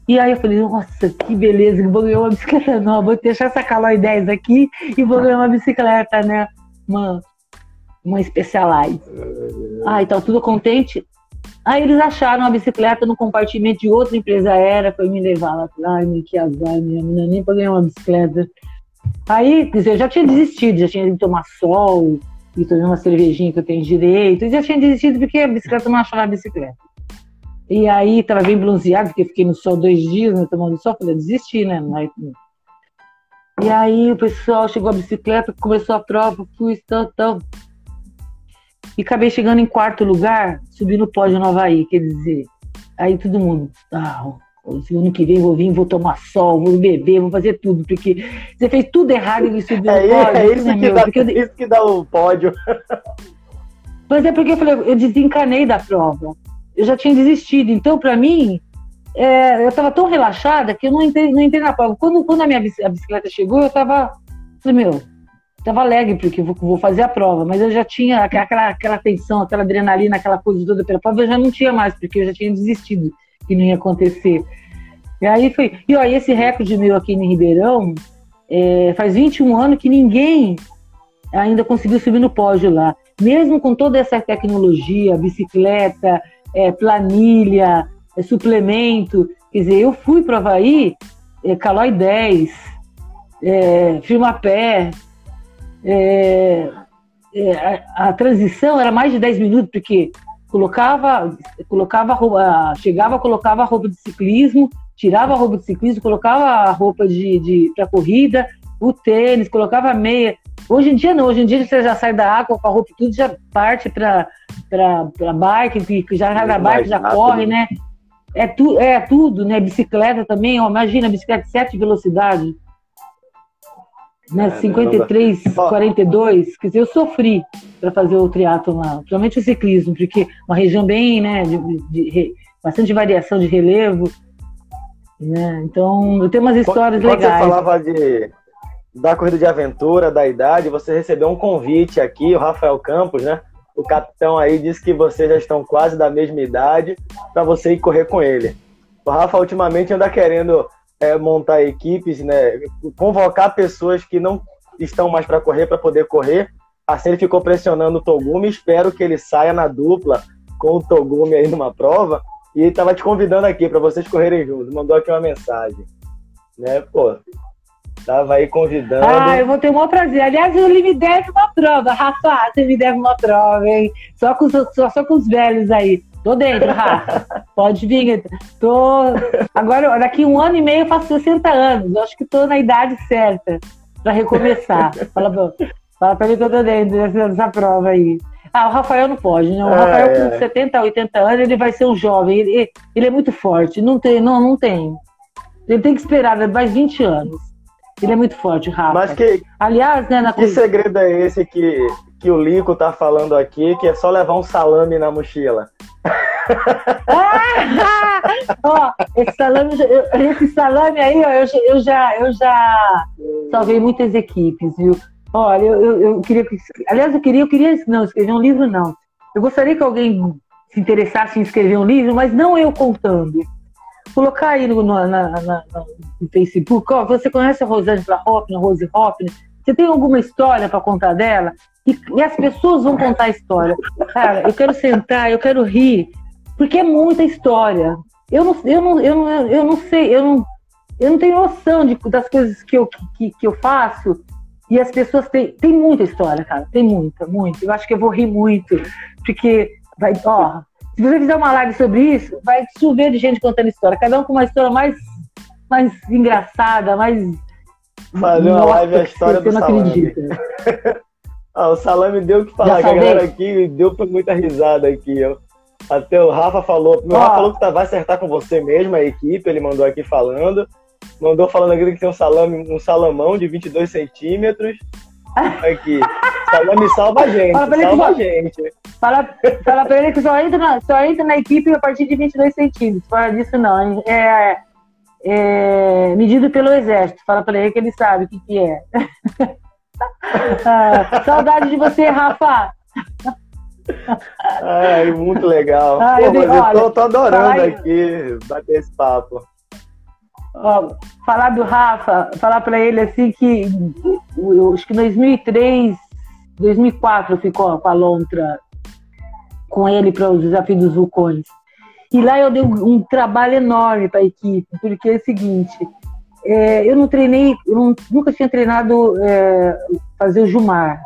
E aí eu falei, nossa, que beleza, vou ganhar uma bicicleta nova, vou deixar essa Caloi 10 aqui e vou ganhar uma bicicleta, né? Uma, uma Specialized. Ah, então tudo contente. Aí eles acharam a bicicleta no compartimento de outra empresa aérea, foi me levar lá. Ai, que azar, minha menina, nem para ganhar uma bicicleta. Aí, quer dizer, eu já tinha desistido, já tinha ido tomar sol, e tomar uma cervejinha que eu tenho direito, e já tinha desistido porque a bicicleta não achava a bicicleta. E aí tava bem bronzeado, porque fiquei no sol dois dias, né, tomando sol, falei, desisti, né? E aí o pessoal chegou a bicicleta, começou a prova, fui, tal, tal. E acabei chegando em quarto lugar, subi no pódio no Havaí, quer dizer, aí todo mundo, ah, o ano que vem vou vir, vou tomar sol, vou beber, vou fazer tudo, porque você fez tudo errado e subiu é, no pódio. É isso, né, que, dá, porque eu... isso que dá o pódio. Mas é porque eu falei, eu desencanei da prova eu já tinha desistido. Então, para mim, é, eu estava tão relaxada que eu não entrei, não entrei na prova. Quando, quando a minha a bicicleta chegou, eu estava, falei, meu, estava alegre porque vou, vou, fazer a prova, mas eu já tinha aquela, aquela tensão, aquela adrenalina, aquela coisa toda pela prova, eu já não tinha mais, porque eu já tinha desistido que não ia acontecer. E aí foi. E ó, esse recorde meu aqui em Ribeirão, é, faz 21 anos que ninguém ainda conseguiu subir no pódio lá. Mesmo com toda essa tecnologia, bicicleta, é, planilha, é, suplemento. Quer dizer, eu fui para o Havaí, é, Calói 10, é, Firmapé, é, é, a, a, transição era mais de 10 minutos, porque colocava, colocava roupa, chegava, colocava a roupa de ciclismo, tirava a roupa de ciclismo, colocava a roupa de, de para corrida, o tênis, colocava a meia. Hoje em dia não, hoje em dia você já sai da água com a roupa tudo, já parte para bike, que já sai da bike, já corre, né? É, tu, é tudo, né? Bicicleta também, ó, imagina, bicicleta de 7 velocidades. Né, é, 53, 42, quer dizer, eu sofri para fazer o triatlo lá, principalmente o ciclismo, porque uma região bem, né, de, de, de bastante variação de relevo, né, então eu tenho umas histórias quando, legais. Quando você falava de, da corrida de aventura, da idade, você recebeu um convite aqui, o Rafael Campos, né? O capitão aí disse que vocês já estão quase da mesma idade para você ir correr com ele. O Rafa ultimamente anda querendo é, montar equipes, né? Convocar pessoas que não estão mais para correr para poder correr. Assim ele ficou pressionando o Togumi. Espero que ele saia na dupla com o Togumi aí numa prova. E ele estava te convidando aqui para vocês correrem juntos. Mandou aqui uma mensagem. Né, pô? Tava aí convidando. Ah, eu vou ter o maior prazer. Aliás, ele me deve uma prova. Rafa, você me deve uma prova, hein? Só com, só, só com os velhos aí. Tô dentro, Rafa. Pode vir. Tô... Agora, daqui um ano e meio eu faço 60 anos. Eu acho que tô na idade certa para recomeçar. Fala, fala pra mim que eu tô dentro dessa, prova aí. Ah, o Rafael não pode, né? O Rafael é, com 70, 80 anos, ele vai ser um jovem. Ele, ele é muito forte. Não tem, não, não tem. Ele tem que esperar mais 20 anos. Ele é muito forte, Rafa. Mas que, Aliás, né, na que segredo é esse que, que o Lico tá falando aqui, que é só levar um salame na mochila? ah, ó, esse salame, esse salame aí, ó, eu, eu, já, eu já salvei muitas equipes, viu? Olha, eu, eu, eu queria. Aliás, eu queria, eu queria não, escrever um livro, não. Eu gostaria que alguém se interessasse em escrever um livro, mas não eu contando colocar aí no, na, na, no Facebook, ó, você conhece a Rosângela Hoffner, Rose Hoffner? Você tem alguma história para contar dela? E, e, as pessoas vão contar a história. Cara, eu quero sentar, eu quero rir, porque é muita história. Eu não, eu não, eu não, eu não sei, eu não, eu não tenho noção de, das coisas que eu, que, que eu faço. E as pessoas têm, têm muita história, cara, tem muita, muito. Eu acho que eu vou rir muito, porque vai, ó, se você fizer uma live sobre isso, vai chover de gente contando história. Cada um com uma história mais, mais engraçada, mais. Fazer uma live a história do salame. ah, o salame deu o que falar, que a galera aqui deu muita risada aqui. Até o Rafa falou. O Rafa falou que tá, vai acertar com você mesmo, a equipe, ele mandou aqui falando. Mandou falando aqui que tem um salame, um salamão de 22 centímetros. Aqui. Salame salva a gente. Salva a gente. Fala, fala pra ele que só entra, na, só entra na equipe a partir de 22 centímetros. Fora disso, não. É, é medido pelo exército. Fala pra ele que ele sabe o que, que é. ah, saudade de você, Rafa. Ai, muito legal. Ah, Pô, eu, mas eu tô, tô adorando aqui bater esse papo. Ó, falar do Rafa, falar para ele assim que eu, acho que 2003, 2004 ficou com a lontra com ele para o desafio dos vulcões. E lá eu dei um, trabalho enorme para a equipe, porque é o seguinte, é, eu não treinei, eu não, nunca tinha treinado é, fazer o Jumar.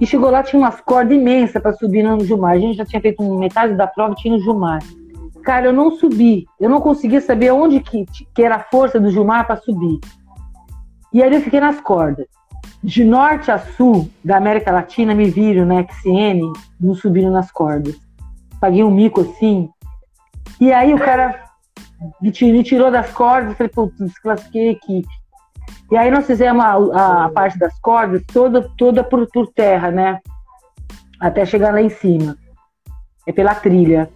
E chegou lá, tinha umas cordas imensas para subir no Jumar. A gente já tinha feito metade da prova, tinha o Jumar. Cara, eu não subi. Eu não conseguia saber onde que, que era a força do Jumar para subir. E aí eu fiquei nas cordas de norte a sul da América Latina me viram na XN, não subindo nas cordas. Paguei um mico assim. E aí o cara me tirou das cordas, falei, putz, desclassifiquei a equipe. E aí nós fizemos a, a, parte das cordas toda, toda por, por terra, né? Até chegar lá em cima. É pela trilha.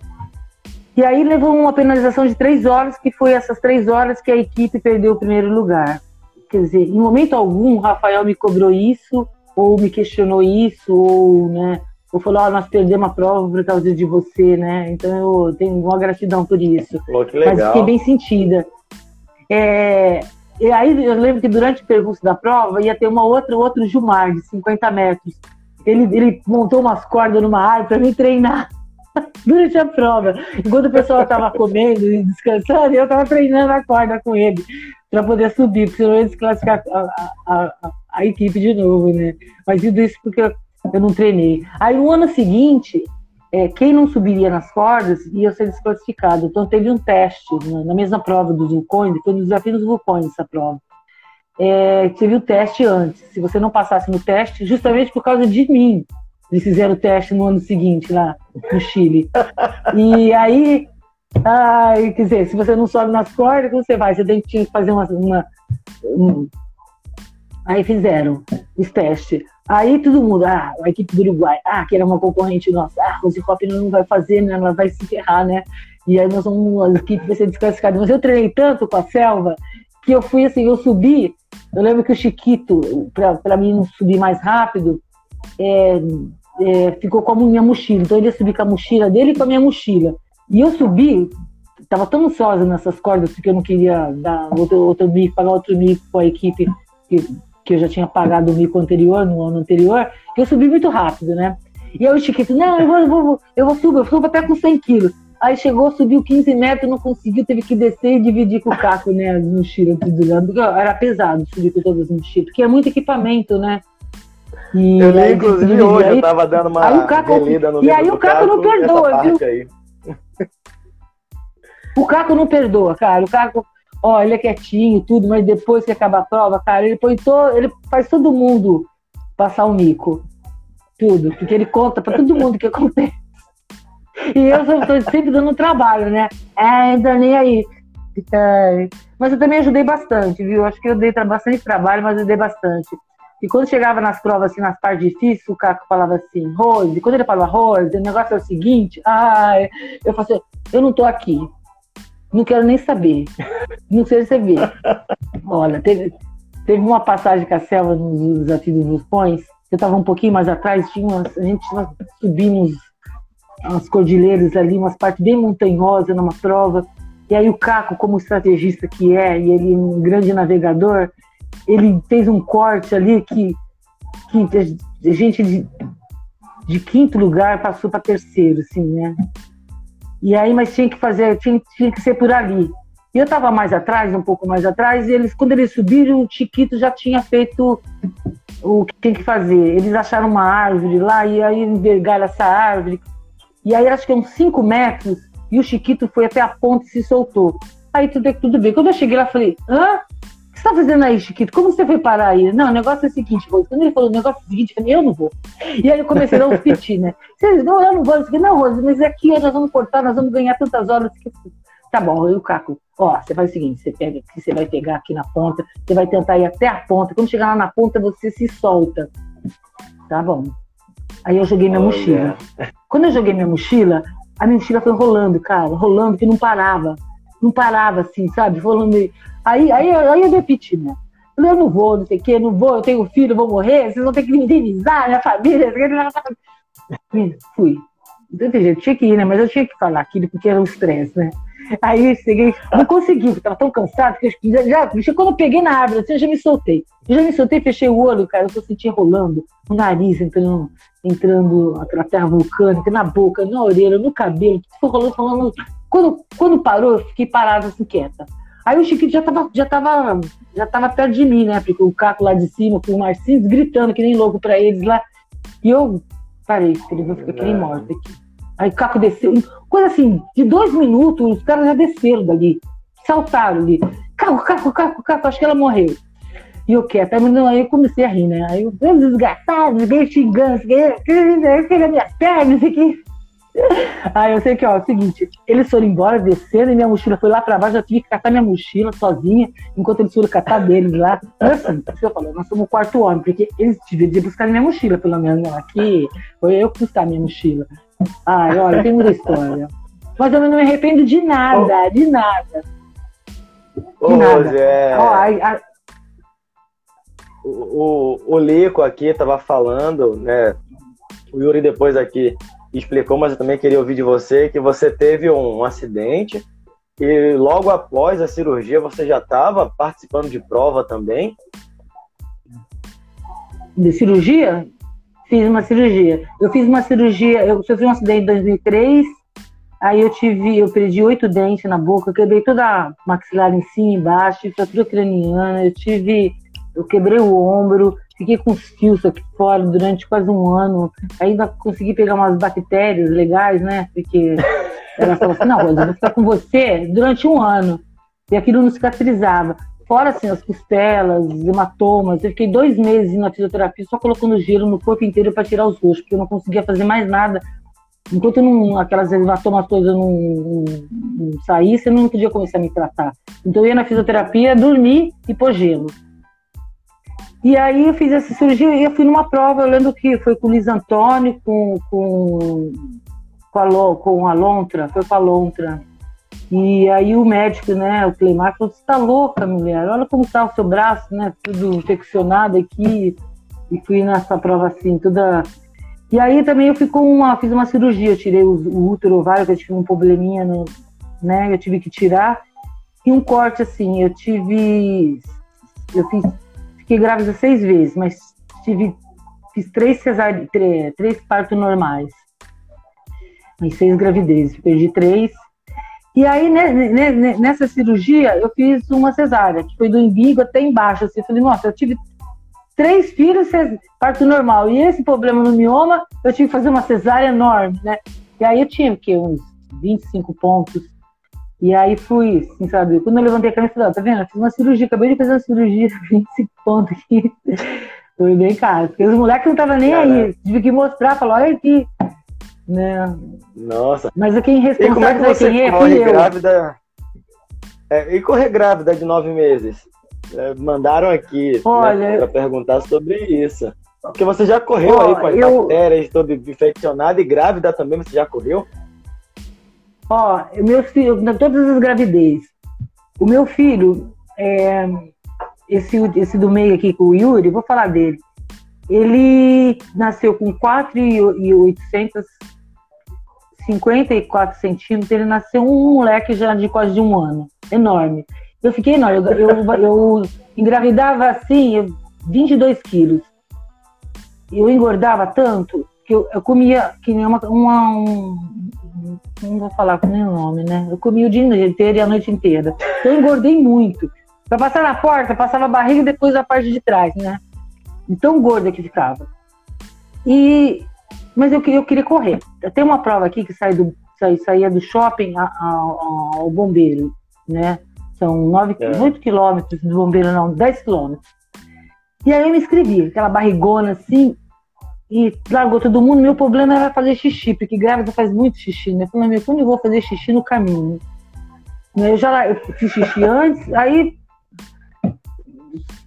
E aí levou uma penalização de três horas, que foi essas três horas que a equipe perdeu o primeiro lugar. Quer dizer, em momento algum, o Rafael me cobrou isso, ou me questionou isso, ou, né, ou falou, ah, nós perdemos a prova por causa de você, né? Então eu tenho uma gratidão por isso. Pô, que legal. Mas fiquei bem sentida. É, e aí eu lembro que durante o percurso da prova ia ter uma outra, outro Gilmar de 50 metros. Ele, ele montou umas cordas numa árvore para me treinar durante a prova. Enquanto o pessoal estava comendo e descansando, eu estava treinando a corda com ele para poder subir, porque senão ia desclassificar a, a, a, a, equipe de novo, né? Mas tudo isso porque eu, eu não treinei. Aí no ano seguinte, é, quem não subiria nas cordas ia ser desclassificado. Então teve um teste na, na mesma prova dos vulcões, foi no desafio dos vulcões essa prova. É, teve o teste antes. Se você não passasse no teste, justamente por causa de mim, eles fizeram o teste no ano seguinte lá no Chile. E aí Ai, quer dizer, se você não sobe nas cordas, como você vai? Você tem que fazer uma. uma um... Aí fizeram os testes. Aí todo mundo, ah, a equipe do Uruguai, ah, que era uma concorrente nossa, ah, Rose Hopper não vai fazer, né? Ela vai se ferrar, né? E aí nós vamos, a equipe vai ser desclassificada. Mas eu treinei tanto com a selva que eu fui assim, eu subi, eu lembro que o Chiquito, para mim subir mais rápido, é, é, ficou com a minha mochila. Então ele ia subir com a mochila dele e com a minha mochila. E eu subi, estava tão ansiosa nessas cordas, porque eu não queria dar outro, outro mico, pagar outro mico com a equipe que, que eu já tinha pagado o mico anterior, no ano anterior, que eu subi muito rápido, né? E aí o Chiquito, não, eu vou, eu vou, eu vou subir, eu subo até com 100 quilos. Aí chegou, subiu 15 metros, não conseguiu, teve que descer e dividir com o Caco, né, as mochilas, tudo Era pesado subir com todas as mochilas, porque é muito equipamento, né? E eu lembro, inclusive, hoje aí, eu tava dando uma aí o Caco, no E aí o Caco, Caco não perdoa, viu? Aí. O Caco não perdoa, cara. O Caco, ó, ele é quietinho tudo, mas depois que acaba a prova, cara, ele põe todo, ele faz todo mundo passar o um mico. Tudo. Porque ele conta pra todo mundo o que acontece. E eu estou sempre dando trabalho, né? É, então nem aí. Mas eu também ajudei bastante, viu? Acho que eu dei bastante trabalho, mas eu dei bastante. E quando chegava nas provas, assim, nas partes difíceis, o Caco falava assim, Rose, quando ele falava Rose, o negócio é o seguinte, ai, eu falei assim, eu não tô aqui. Não quero nem saber. Não sei se você vê. Olha, teve, teve uma passagem com a Selva nos desafios dos Pões, eu estava um pouquinho mais atrás, tinha umas, a gente subimos umas cordilheiras ali, umas partes bem montanhosas numa prova. E aí o Caco, como estrategista que é, e ele um grande navegador, ele fez um corte ali que, que gente de, de quinto lugar passou para terceiro, assim, né? E aí, mas tinha que fazer, tinha, tinha que ser por ali. E eu estava mais atrás, um pouco mais atrás, e eles, quando eles subiram, o Chiquito já tinha feito o que tem que fazer. Eles acharam uma árvore lá, e aí envergaram essa árvore. E aí, acho que uns 5 metros, e o Chiquito foi até a ponte e se soltou. Aí tudo, tudo bem. Quando eu cheguei lá, falei, hã? Você tá fazendo aí, Chiquito? Como você foi parar aí? Não, o negócio é o seguinte, Rose. Quando ele falou o negócio é o seguinte, eu falei, eu não vou. E aí eu comecei a dar uns piti, né? Vocês, não, eu não vou. Eu falei, não, Rose, mas aqui nós vamos cortar, nós vamos ganhar tantas horas. Que... Tá bom, o Caco, ó, você faz o seguinte, você pega aqui, você vai pegar aqui na ponta, você vai tentar ir até a ponta. Quando chegar lá na ponta, você se solta. Tá bom. Aí eu joguei minha mochila. Quando eu joguei minha mochila, a minha mochila foi rolando, cara, rolando, que não parava. Não parava assim, sabe? Rolando. Aí, aí, aí eu repeti, né? Eu não vou, não sei o quê, não vou, eu tenho filho, vou morrer, vocês vão ter que me indenizar, minha família. Fui. Não tem jeito, tinha que ir, né? Mas eu tinha que falar aquilo porque era um estresse, né? Aí cheguei, não consegui, estava tão cansado que eu, já, já, quando eu peguei na árvore, assim, eu já me soltei. Eu já me soltei, fechei o olho, cara, eu só senti rolando, o nariz entrando, entrando na terra vulcânica, na boca, na orelha, no cabelo, tudo rolando, rolando. Quando, quando parou, eu fiquei parada assim, quieta. Aí o Chiquito já tava, já tava, já tava perto de mim, né? Porque o Caco lá de cima, com o Marcinho, gritando que nem louco pra eles lá. E eu parei, eles vão ficar que nem mortos aqui. Aí o Caco desceu, coisa assim, de dois minutos, os caras já desceram dali, saltaram ali. Caco, Caco, Caco, Caco, acho que ela morreu. E eu quieto, aí eu comecei a rir, né? Aí eu, desgastado, fiquei xingando, fiquei minhas pernas, aqui. Aí eu sei que, ó, é o seguinte, eles foram embora, descendo, e minha mochila foi lá pra baixo, eu tive que catar minha mochila sozinha, enquanto eles foram catar deles lá. Assim, eu falei, nós somos o quarto homem, porque eles deviam buscar minha mochila, pelo menos, aqui, foi eu que buscar minha mochila. Ai, olha, tem muita história. Mas eu não me arrependo de nada, oh. de nada. De nada. Oh. O, o, o Lico aqui tava falando, né? O Yuri depois aqui explicou, mas eu também queria ouvir de você que você teve um acidente e logo após a cirurgia você já estava participando de prova também? De cirurgia? Fiz uma cirurgia. Eu fiz uma cirurgia, eu sofri um acidente em 2003, aí eu tive, eu perdi oito dentes na boca, eu quebrei toda a maxilar em cima e embaixo, fratura craniana, eu tive, eu quebrei o ombro, Fiquei com os fios aqui fora durante quase um ano. Ainda consegui pegar umas bactérias legais, né? Porque ela falou assim: não, Rosa, eu vou ficar com você durante um ano. E aquilo não cicatrizava. Fora assim, as costelas, hematomas. Eu fiquei dois meses na fisioterapia só colocando gelo no corpo inteiro para tirar os roxos, porque eu não conseguia fazer mais nada. Enquanto não, aquelas hematomas todas não, não, não saíssem, eu não podia começar a me tratar. Então eu ia na fisioterapia, dormir e pôr gelo. E aí eu fiz essa cirurgia e eu fui numa prova, eu lembro que foi com o Luiz Antônio, com, com, com, a, com a Lontra, foi com a Lontra. E aí o médico, né, o Cleimar, falou, você tá louca, mulher, olha como tá o seu braço, né, tudo infeccionado aqui. E fui nessa prova assim, toda... E aí também eu fui com uma, fiz uma cirurgia, eu tirei o, o útero ovário, que eu tive um probleminha, no, né, eu tive que tirar. E um corte assim, eu tive... Eu fiz, fiquei grávida seis vezes, mas tive, fiz três cesáreas, três, três partos normais. Em seis gravidezes, perdi três e aí, né, nessa cirurgia, eu fiz uma cesárea, que foi do umbigo até embaixo. Assim, eu falei, nossa, eu tive três filhos, parto normal. E esse problema no mioma, eu tive que fazer uma cesárea enorme, né? E aí eu tinha, que uns 25 pontos. E aí fui, assim, sabe? Quando eu levantei a câmera, eu falei, tá vendo? Eu fiz uma cirurgia, acabei de fazer uma cirurgia, 25 pontos aqui. Foi bem caro. Porque os moleques não estavam nem aí. Tive que mostrar, falar, olha aqui. Né? Nossa. Mas quem responsável e como é que você quem é, corre grávida? É, e correr grávida de nove meses? É, mandaram aqui né, Olha, né, para perguntar sobre isso. Porque você já correu ó, aí com as eu... bactérias, toda infeccionada e grávida também, você já correu? Ó, meu filho, todas as gravidez. O meu filho, é, esse, esse do meio aqui com o Yuri, vou falar dele. Ele nasceu com 4,800 54 centímetros, ele nasceu um moleque já de quase de um ano, enorme. Eu fiquei enorme, eu, eu, eu engravidava assim, 22 quilos. Eu engordava tanto que eu, eu comia que nem uma, uma um, não vou falar com nenhum nome, né? Eu comia o dia inteiro e a noite inteira. Eu engordei muito. Pra passar na porta, passava a barriga e depois a parte de trás, né? Então gorda que ficava. E mas eu, eu queria correr. Tem uma prova aqui que sai do, sai, saía do shopping ao bombeiro, né? São 9, é. 8 quilômetros do bombeiro, não, 10 quilômetros. E aí eu me inscrevi, aquela barrigona assim, e largou todo mundo. Meu problema era fazer xixi, porque grávida faz muito xixi, né? Eu falei, meu, como eu vou fazer xixi no caminho? Eu já eu fiz xixi antes, aí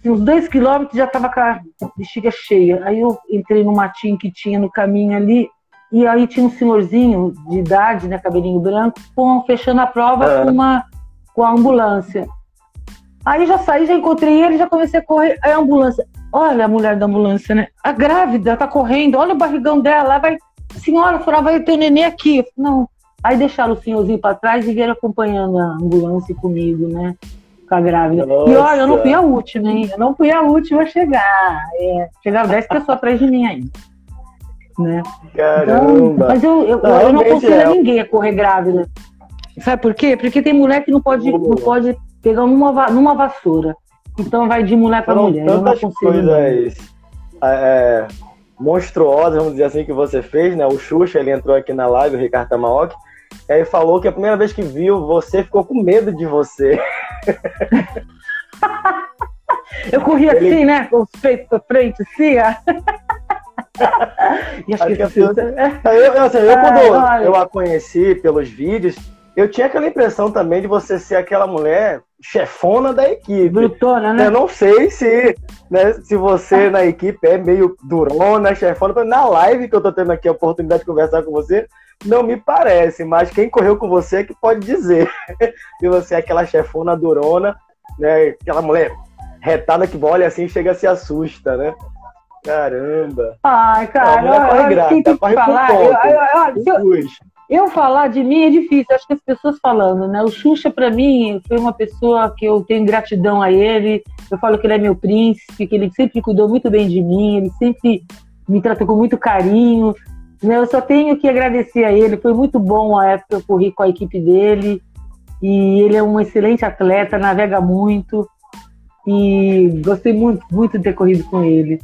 uns dois quilômetros já estava com a bexiga cheia. Aí eu entrei no matinho que tinha no caminho ali, e aí tinha um senhorzinho de idade, né, cabelinho branco, com, fechando a prova é. com, uma, com a ambulância. Aí já saí, já encontrei ele, já comecei a correr. Aí a ambulância, olha a mulher da ambulância, né? A grávida tá correndo, olha o barrigão dela, vai. Senhora, falava, vai ter neném aqui. Não. Aí deixaram o senhorzinho para trás e vieram acompanhando a ambulância comigo, né? ficar grávida. Nossa. E olha, eu não fui a última, hein? Eu não fui a última a chegar. É, chegaram 10 pessoas atrás de mim ainda. Né? Caramba! Então, mas eu, eu, não, eu não aconselho é. ninguém a correr grávida. Sabe por quê? Porque tem mulher que não pode, não pode pegar numa, numa vassoura. Então vai de mulher para mulher. Tantas coisas é, é, monstruosas, vamos dizer assim, que você fez, né? O Xuxa, ele entrou aqui na live, o Ricardo Tamaoki, e aí falou que a primeira vez que viu você ficou com medo de você. eu corri Ele... assim, né? Com os peitos pra frente, assim, ó. e acho, acho que, que assim, eu, assim, eu, quando eu a conheci pelos vídeos, eu tinha aquela impressão também de você ser aquela mulher chefona da equipe. Brutona, né? Eu não sei se, né, se você na equipe é meio durona, chefona. Na live que eu tô tendo aqui a oportunidade de conversar com você, não me parece, mas quem correu com você é que pode dizer. se você é aquela chefona durona, né? Aquela mulher retada que olha assim chega se assusta, né? Caramba! Ai, cara, eu, eu, eu, que falar. eu, eu, eu falar de mim é difícil, acho que as pessoas falando, né? O Xuxa, para mim, foi uma pessoa que eu tenho gratidão a ele. Eu falo que ele é meu príncipe, que ele sempre cuidou muito bem de mim, ele sempre me tratou com muito carinho. Né? Eu só tenho que agradecer a ele, foi muito bom a época que eu corri com a equipe dele. E ele é um excelente atleta, navega muito. E gostei muito, muito de ter corrido com ele.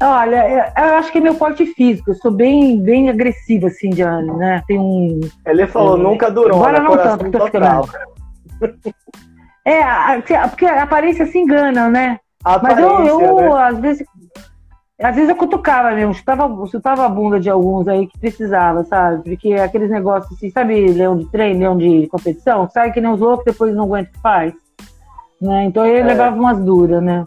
Olha, eu acho que é meu porte físico. Eu sou bem, bem agressiva, assim, de, né? Tem um. Ele falou, é, nunca durou. Agora não tanto, tô ficando. É, porque a aparência se engana, né? Mas eu, eu né? às vezes, às vezes eu cutucava mesmo, chutava, chutava a bunda de alguns aí que precisava, sabe? Porque aqueles negócios assim, sabe, leão de treino, leão de competição, sai que nem os loucos, depois não aguenta o que faz. Né? Então ele é. levava umas duras, né?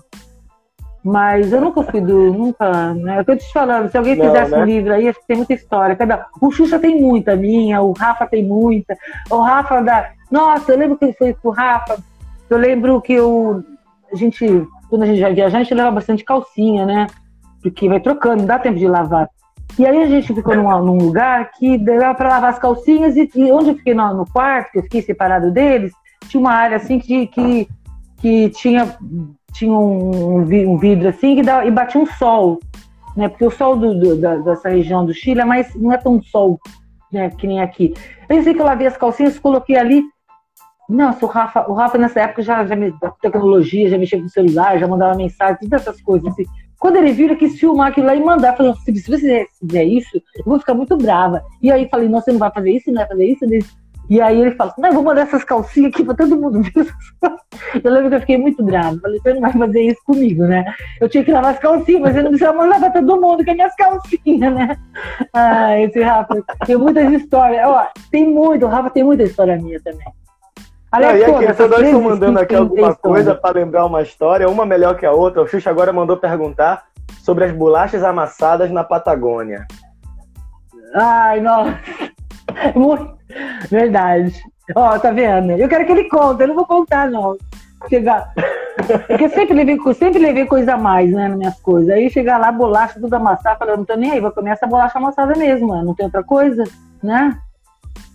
Mas eu nunca fui do. Nunca. Né? Eu tô te falando, se alguém Não, fizesse né? um livro aí, acho que tem muita história. Cada, o Xuxa tem muita, minha, o Rafa tem muita. O Rafa da. Nossa, eu lembro que foi com o Rafa. Eu lembro que eu, a gente, quando a gente vai viajar, a gente leva bastante calcinha, né? Porque vai trocando, não dá tempo de lavar. E aí a gente ficou num, num lugar que dava para lavar as calcinhas e, e onde eu fiquei no, no quarto, que eu fiquei separado deles, tinha uma área assim que, que, que tinha, tinha um, um vidro assim que dava, e batia um sol, né? Porque o sol do, do- da, dessa região do Chile é mais, não é tão sol, né? Que nem aqui. Eu sei que eu lavei as calcinhas, coloquei ali. Nossa, o Rafa, o Rafa nessa época já, já me, tecnologia, já mexia com o celular, já mandava mensagem, todas essas coisas. Assim. Quando ele ele quis filmar aquilo lá e mandar. Falou, se você fizer isso, eu vou ficar muito brava. E aí falei, nossa, você não vai fazer isso, não vai fazer isso? Ele- E aí ele falou, não, eu vou mandar essas calcinhas aqui pra todo mundo ver. essas calcinhas." Eu lembro que eu fiquei muito brava. Falei, você não vai fazer isso comigo, né? Eu tinha que lavar as calcinhas, mas eu não precisava mandar pra todo mundo com as minhas calcinhas, né? Ah, esse Rafa, tem muitas histórias. Ó, tem muito, o Rafa tem muita história minha também. Não, e aqui, toda hora três mandando aqui alguma coisa para lembrar uma história, uma melhor que a outra. O Xuxa agora mandou perguntar sobre as bolachas amassadas na Patagônia. Ai, nossa. Muito- Verdade. Ó, tá vendo? Eu quero que ele conte, eu não vou contar, não. Chegar. Porque sempre levei, sempre levei coisa a mais, né, nas minhas coisas. Aí chegar lá, bolacha, tudo amassar, falei, não tô nem aí, vou comer essa bolacha amassada mesmo, mano. Não tem outra coisa, né?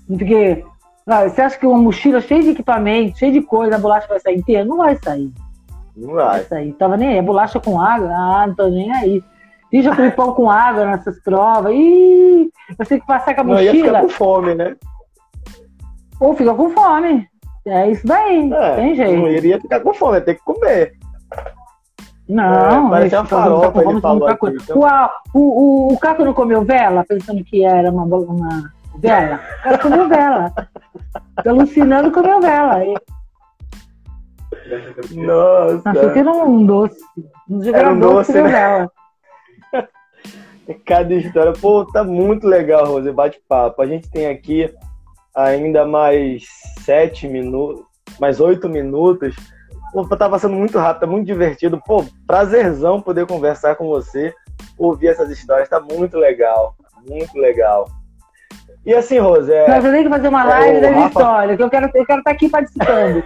Porque, ah, você acha que uma mochila cheia de equipamento, cheia de coisa, a bolacha vai sair inteira? Não vai sair. Não vai vai. sair. Tava nem aí. Bolacha com água? Ah, não tô nem aí. E já comi pão com água nessas provas. Ih, eu tenho que passar com a Não ia ficar mochila. com fome, né? Ou fica com fome. É isso daí. É, tem jeito. Não iria ficar com fome, ter que comer. Não, É, parece uma não farofa, tá com ele falou tá aqui, então. Uau, o, o, o Caco não comeu vela, pensando que era uma, uma vela? O cara comeu vela. Alucinando comeu vela. E- Nossa, Achou que era um doce. Não Era um doce, né? vela. Cada história. Pô, tá muito legal, Rose, bate-papo. A gente tem aqui ainda mais sete minutos, mais oito minutos. Pô, tá passando muito rápido, tá muito divertido. Pô, prazerzão poder conversar com você, ouvir essas histórias, tá muito legal, muito legal. E assim, Rose, é, Nós ter que fazer uma É, live o das Rafa- histórias, que eu quero, eu quero estar aqui participando.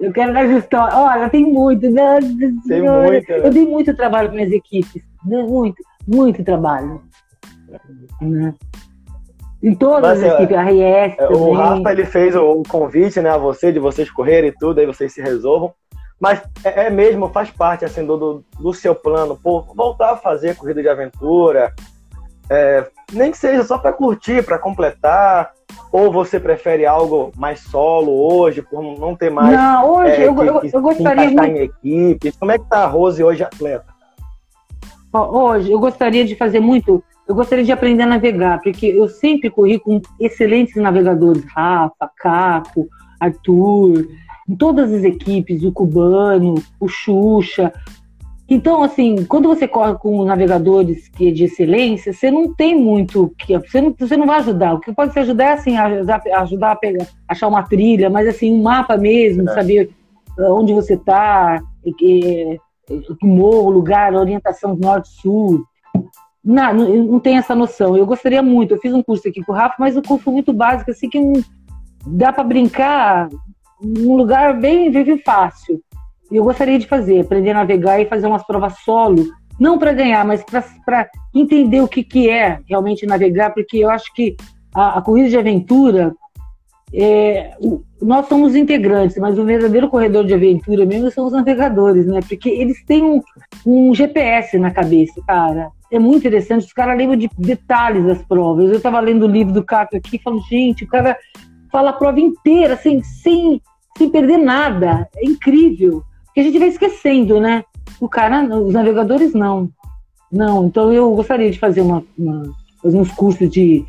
Eu quero das histórias. Olha, tem muito. né? Tem muito, né? eu dei muito trabalho para minhas equipes. Dei Muito, muito trabalho. Né? Em todas Mas, as é, equipes, a RS É, O. Rafa ele fez o convite, né, a você de vocês correrem e tudo, aí vocês se resolvam. Mas é, é mesmo, faz parte assim do, do, seu plano, pô, voltar a fazer corrida de aventura, é, nem que seja só para curtir, para completar. Ou você prefere algo mais solo hoje, por não ter mais Não, hoje é, eu, que- eu, eu gostaria muito. em equipe? Como é que tá a Rose hoje atleta? Hoje, eu gostaria de fazer muito, eu gostaria de aprender a navegar, porque eu sempre corri com excelentes navegadores, Rafa, Caco, Arthur, em todas as equipes, o Cubano, o Xuxa. Então, assim, quando você corre com navegadores que é de excelência, você não tem muito, que você não, você não vai ajudar. O que pode te ajudar é, assim, ajudar, ajudar a pegar, achar uma trilha, mas, assim, um mapa mesmo, É. saber ah, onde você está, morro, lugar, orientação norte-sul. Não, não, tenho essa noção. Eu gostaria muito. Eu fiz um curso aqui com o Rafa, mas um curso muito básico, assim, que dá para brincar num lugar bem, bem fácil. E eu gostaria de fazer, aprender a navegar e fazer umas provas solo. Não para ganhar, mas para entender o que, que é realmente navegar, porque eu acho que a, a corrida de aventura, é, nós somos integrantes, mas o verdadeiro corredor de aventura mesmo são os navegadores, né? Porque eles têm um, um GPS na cabeça, cara. É muito interessante, os caras lembram de detalhes das provas. Eu estava lendo o livro do Caco aqui e falo, gente, o cara fala a prova inteira, sem, sem, sem perder nada. É incrível. Porque a gente vai esquecendo, né? O cara, os navegadores não. Não, então eu gostaria de fazer uma, uma- fazer uns cursos de,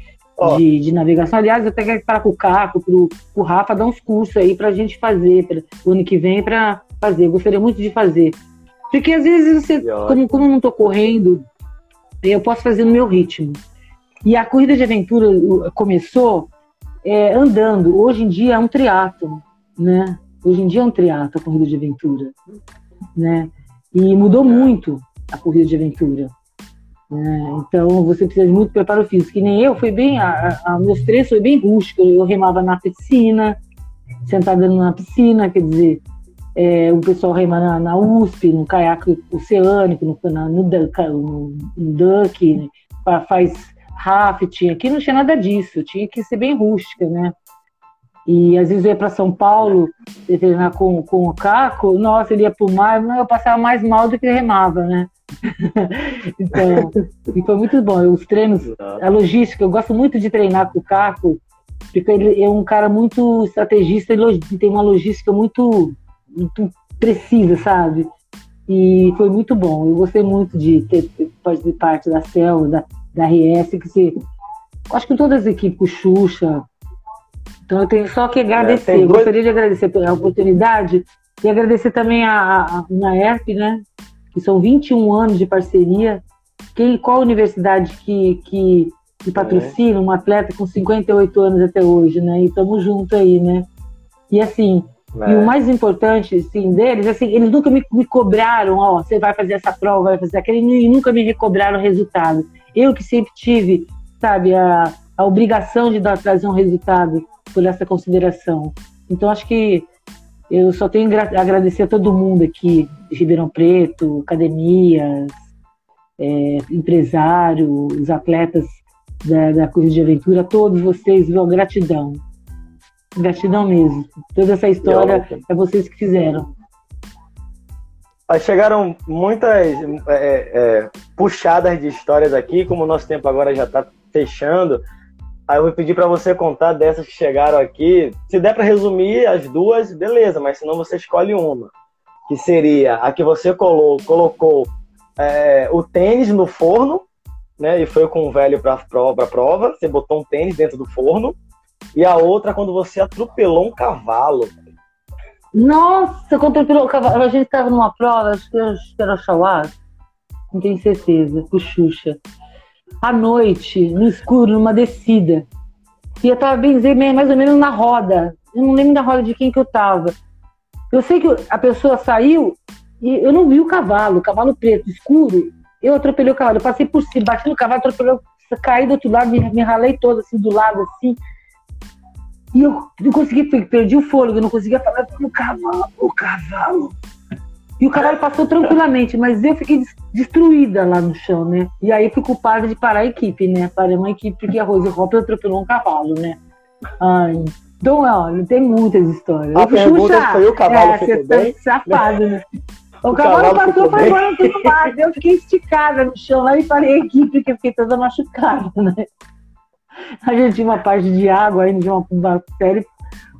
De, de navegação. Aliás, eu até quero falar com o Caco, pro, pro Rafa, dar uns cursos aí pra gente fazer pra, o ano que vem pra fazer. Eu gostaria muito de fazer. Porque às vezes você, como, como eu não tô correndo, eu posso fazer no meu ritmo. E a corrida de aventura o- começou é, andando. Hoje em dia é um triatlo, né? Hoje em dia é um triatlo a corrida de aventura, né? E mudou muito a corrida de aventura. É, então você precisa de muito preparo físico. Que nem eu, foi bem, a, a, meus treinos foi bem rústico. Eu remava na piscina, sentada na piscina, quer dizer, é, o pessoal rema na, na, USP, no caiaque oceânico, no, na, no, no, no duck, né? faz rafting. Aqui não tinha nada disso, tinha que ser bem rústica, né? E às vezes eu ia para São Paulo treinar com, com o Caco, nossa, ele ia pro mar, eu passava mais mal do que remava, né? então, e foi muito bom. Os treinos, a logística, eu gosto muito de treinar com o Caco, porque ele é um cara muito estrategista e tem uma logística muito, muito precisa, sabe? E foi muito bom. Eu gostei muito de ter, fazer parte da CEL, da, da RS, que se. Acho que todas as equipes, o Xuxa. Então eu tenho só que agradecer. É, dois... Gostaria de agradecer pela oportunidade e agradecer também a, a, a né? Que são 21 anos de parceria. Quem, qual universidade que, que, que patrocina um atleta com 58 anos até hoje, né? E estamos juntos aí, né? E assim, é. e o mais importante, assim, deles, assim, eles nunca me, me cobraram, ó, você vai fazer essa prova, vai fazer aquela, e nunca me recobraram o resultado. Eu que sempre tive, sabe, a, a obrigação de dar, trazer um resultado por essa consideração. Então, acho que eu só tenho a agradecer a todo mundo aqui, de Ribeirão Preto, academias, é, empresários, os atletas da, da Corrida de Aventura, todos vocês, viu? Gratidão. Gratidão mesmo. Toda essa história é vocês que fizeram. Chegaram muitas é, é, puxadas de histórias aqui, como o nosso tempo agora já está fechando. Aí eu vou pedir para você contar dessas que chegaram aqui. Se der para resumir as duas, beleza, mas senão você escolhe uma. Que seria a que você colou, colocou é, o tênis no forno, né? E foi com o velho para prova, prova. Você botou um tênis dentro do forno. E a outra quando você atropelou um cavalo. Nossa, quando atropelou o cavalo. A gente estava numa prova, acho que era o. Não tenho certeza, com Xuxa à noite, no escuro, numa descida. E eu tava bem mais ou menos na roda. Eu não lembro da roda de quem que eu tava. Eu sei que a pessoa saiu e eu não vi o cavalo, o cavalo preto, escuro. Eu atropelei o cavalo, eu passei por cima, bati no cavalo, atropelei, caí do outro lado, me, me ralei todo assim do lado, assim. E eu não consegui, perdi o fôlego, eu não conseguia falar, o cavalo, o cavalo. E o cavalo passou tranquilamente, mas eu fiquei destruída lá no chão, né? E aí fui culpada de parar a equipe, né? Parei uma equipe porque a Rose Hopper atropelou um cavalo, né? Ai, então, olha, tem muitas histórias. A eu pergunta Xuxa, foi o cavalo é, ficou tá bem? safado, né? O, o cavalo, cavalo passou, foi embora tudo mais. Eu fiquei esticada no chão lá e parei a equipe, porque eu fiquei toda machucada, né? A gente tinha uma parte de água ainda, de uma, uma série,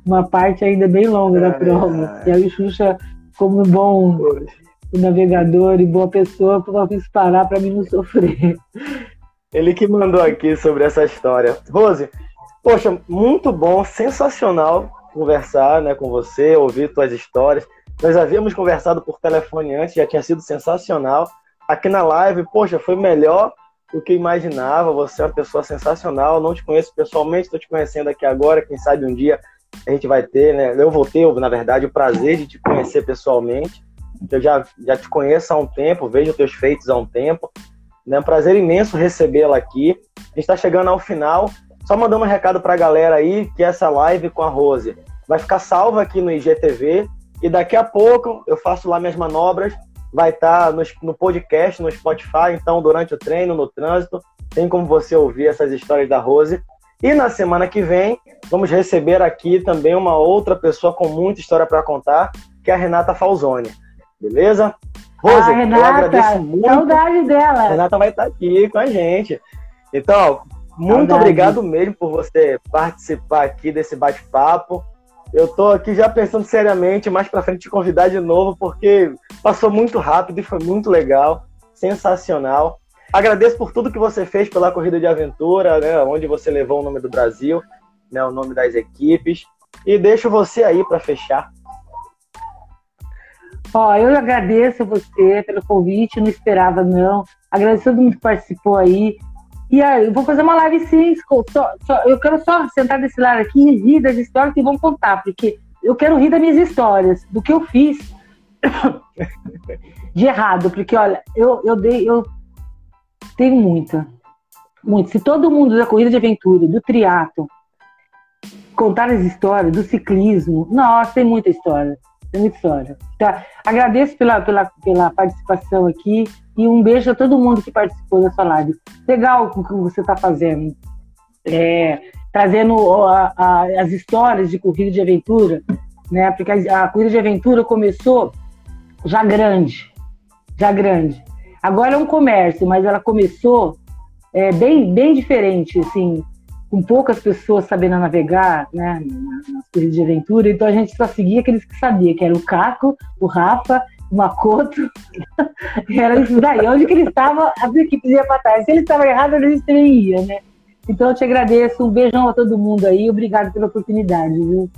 uma parte ainda bem longa da prova. E aí o Xuxa como bom navegador e boa pessoa, eu fiz parar para mim não sofrer. Ele que mandou aqui sobre essa história. Rose, poxa, muito bom, sensacional conversar né, com você, ouvir suas histórias. Nós havíamos conversado por telefone antes, já tinha sido sensacional. Aqui na live, poxa, foi melhor do que imaginava. Você é uma pessoa sensacional. Não te conheço pessoalmente, estou te conhecendo aqui agora. Quem sabe um dia a gente vai ter, né? Eu vou ter, na verdade, o prazer de te conhecer pessoalmente. Eu já, já te conheço há um tempo, vejo teus feitos há um tempo. É um prazer imenso recebê-la aqui. A gente está chegando ao final. Só mandando um recado para a galera aí que essa live com a Rose vai ficar salva aqui no IGTV e daqui a pouco eu faço lá minhas manobras. Vai estar tá no, no podcast, no Spotify. Então, durante o treino, no trânsito, tem como você ouvir essas histórias da Rose. E na semana que vem, vamos receber aqui também uma outra pessoa com muita história para contar, que é a Renata Falzoni. Beleza? Rose, ah, Renata, eu agradeço muito. Saudade dela. A Renata vai estar aqui com a gente. Então, muito saudade. obrigado mesmo por você participar aqui desse bate-papo. Eu tô aqui já pensando seriamente, mais para frente te convidar de novo, porque passou muito rápido e foi muito legal, sensacional. Agradeço por tudo que você fez pela corrida de aventura, né, onde você levou o nome do Brasil, né, o nome das equipes. E deixo você aí para fechar. Ó, eu agradeço a você pelo convite, não esperava não. Agradeço a todo mundo que participou aí. E aí, eu vou fazer uma live sim, só, só, eu quero só sentar desse lado aqui e rir das histórias que vão contar, porque eu quero rir das minhas histórias, do que eu fiz de errado, porque olha, eu, eu dei, eu tenho muita, muito. Se todo mundo da corrida de aventura, do triatlo, contar as histórias do ciclismo, nossa, tem muita história, tem muita história. Tá? Agradeço pela, pela, pela participação aqui e um beijo a todo mundo que participou dessa live. Legal o que você está fazendo. É, trazendo a, a, as histórias de corrida de aventura, né? Porque a, a corrida de aventura começou já grande, já grande. Agora é um comércio, mas ela começou é, bem, bem diferente, assim, com poucas pessoas sabendo navegar, né, nas corridas de aventura. Então a gente só seguia aqueles que sabiam, que era o Caco, o Rafa, o Makoto. era isso daí. Onde que ele estava, a equipe ia para trás. Se ele estava errado, a gente também ia, né? Então eu te agradeço, um beijão a todo mundo aí, obrigado pela oportunidade, viu?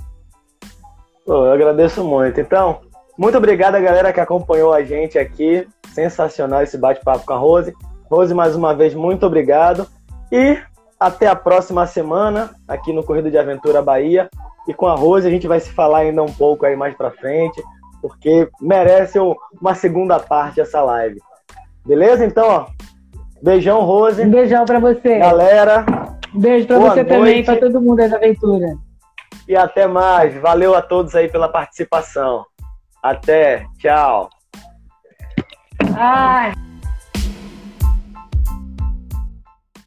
Eu agradeço muito. Então, muito obrigado a galera que acompanhou a gente aqui. Sensacional esse bate-papo com a Rose. Rose, mais uma vez, muito obrigado. E até a próxima semana aqui no Corrida de Aventura Bahia. E com a Rose a gente vai se falar ainda um pouco aí mais pra frente, porque merece uma segunda parte essa live. Beleza? Então, ó, beijão, Rose. Um beijão pra você. Galera. Um beijo pra você noite. também, pra todo mundo aí da aventura. E até mais. Valeu a todos aí pela participação. Até. Tchau. 唉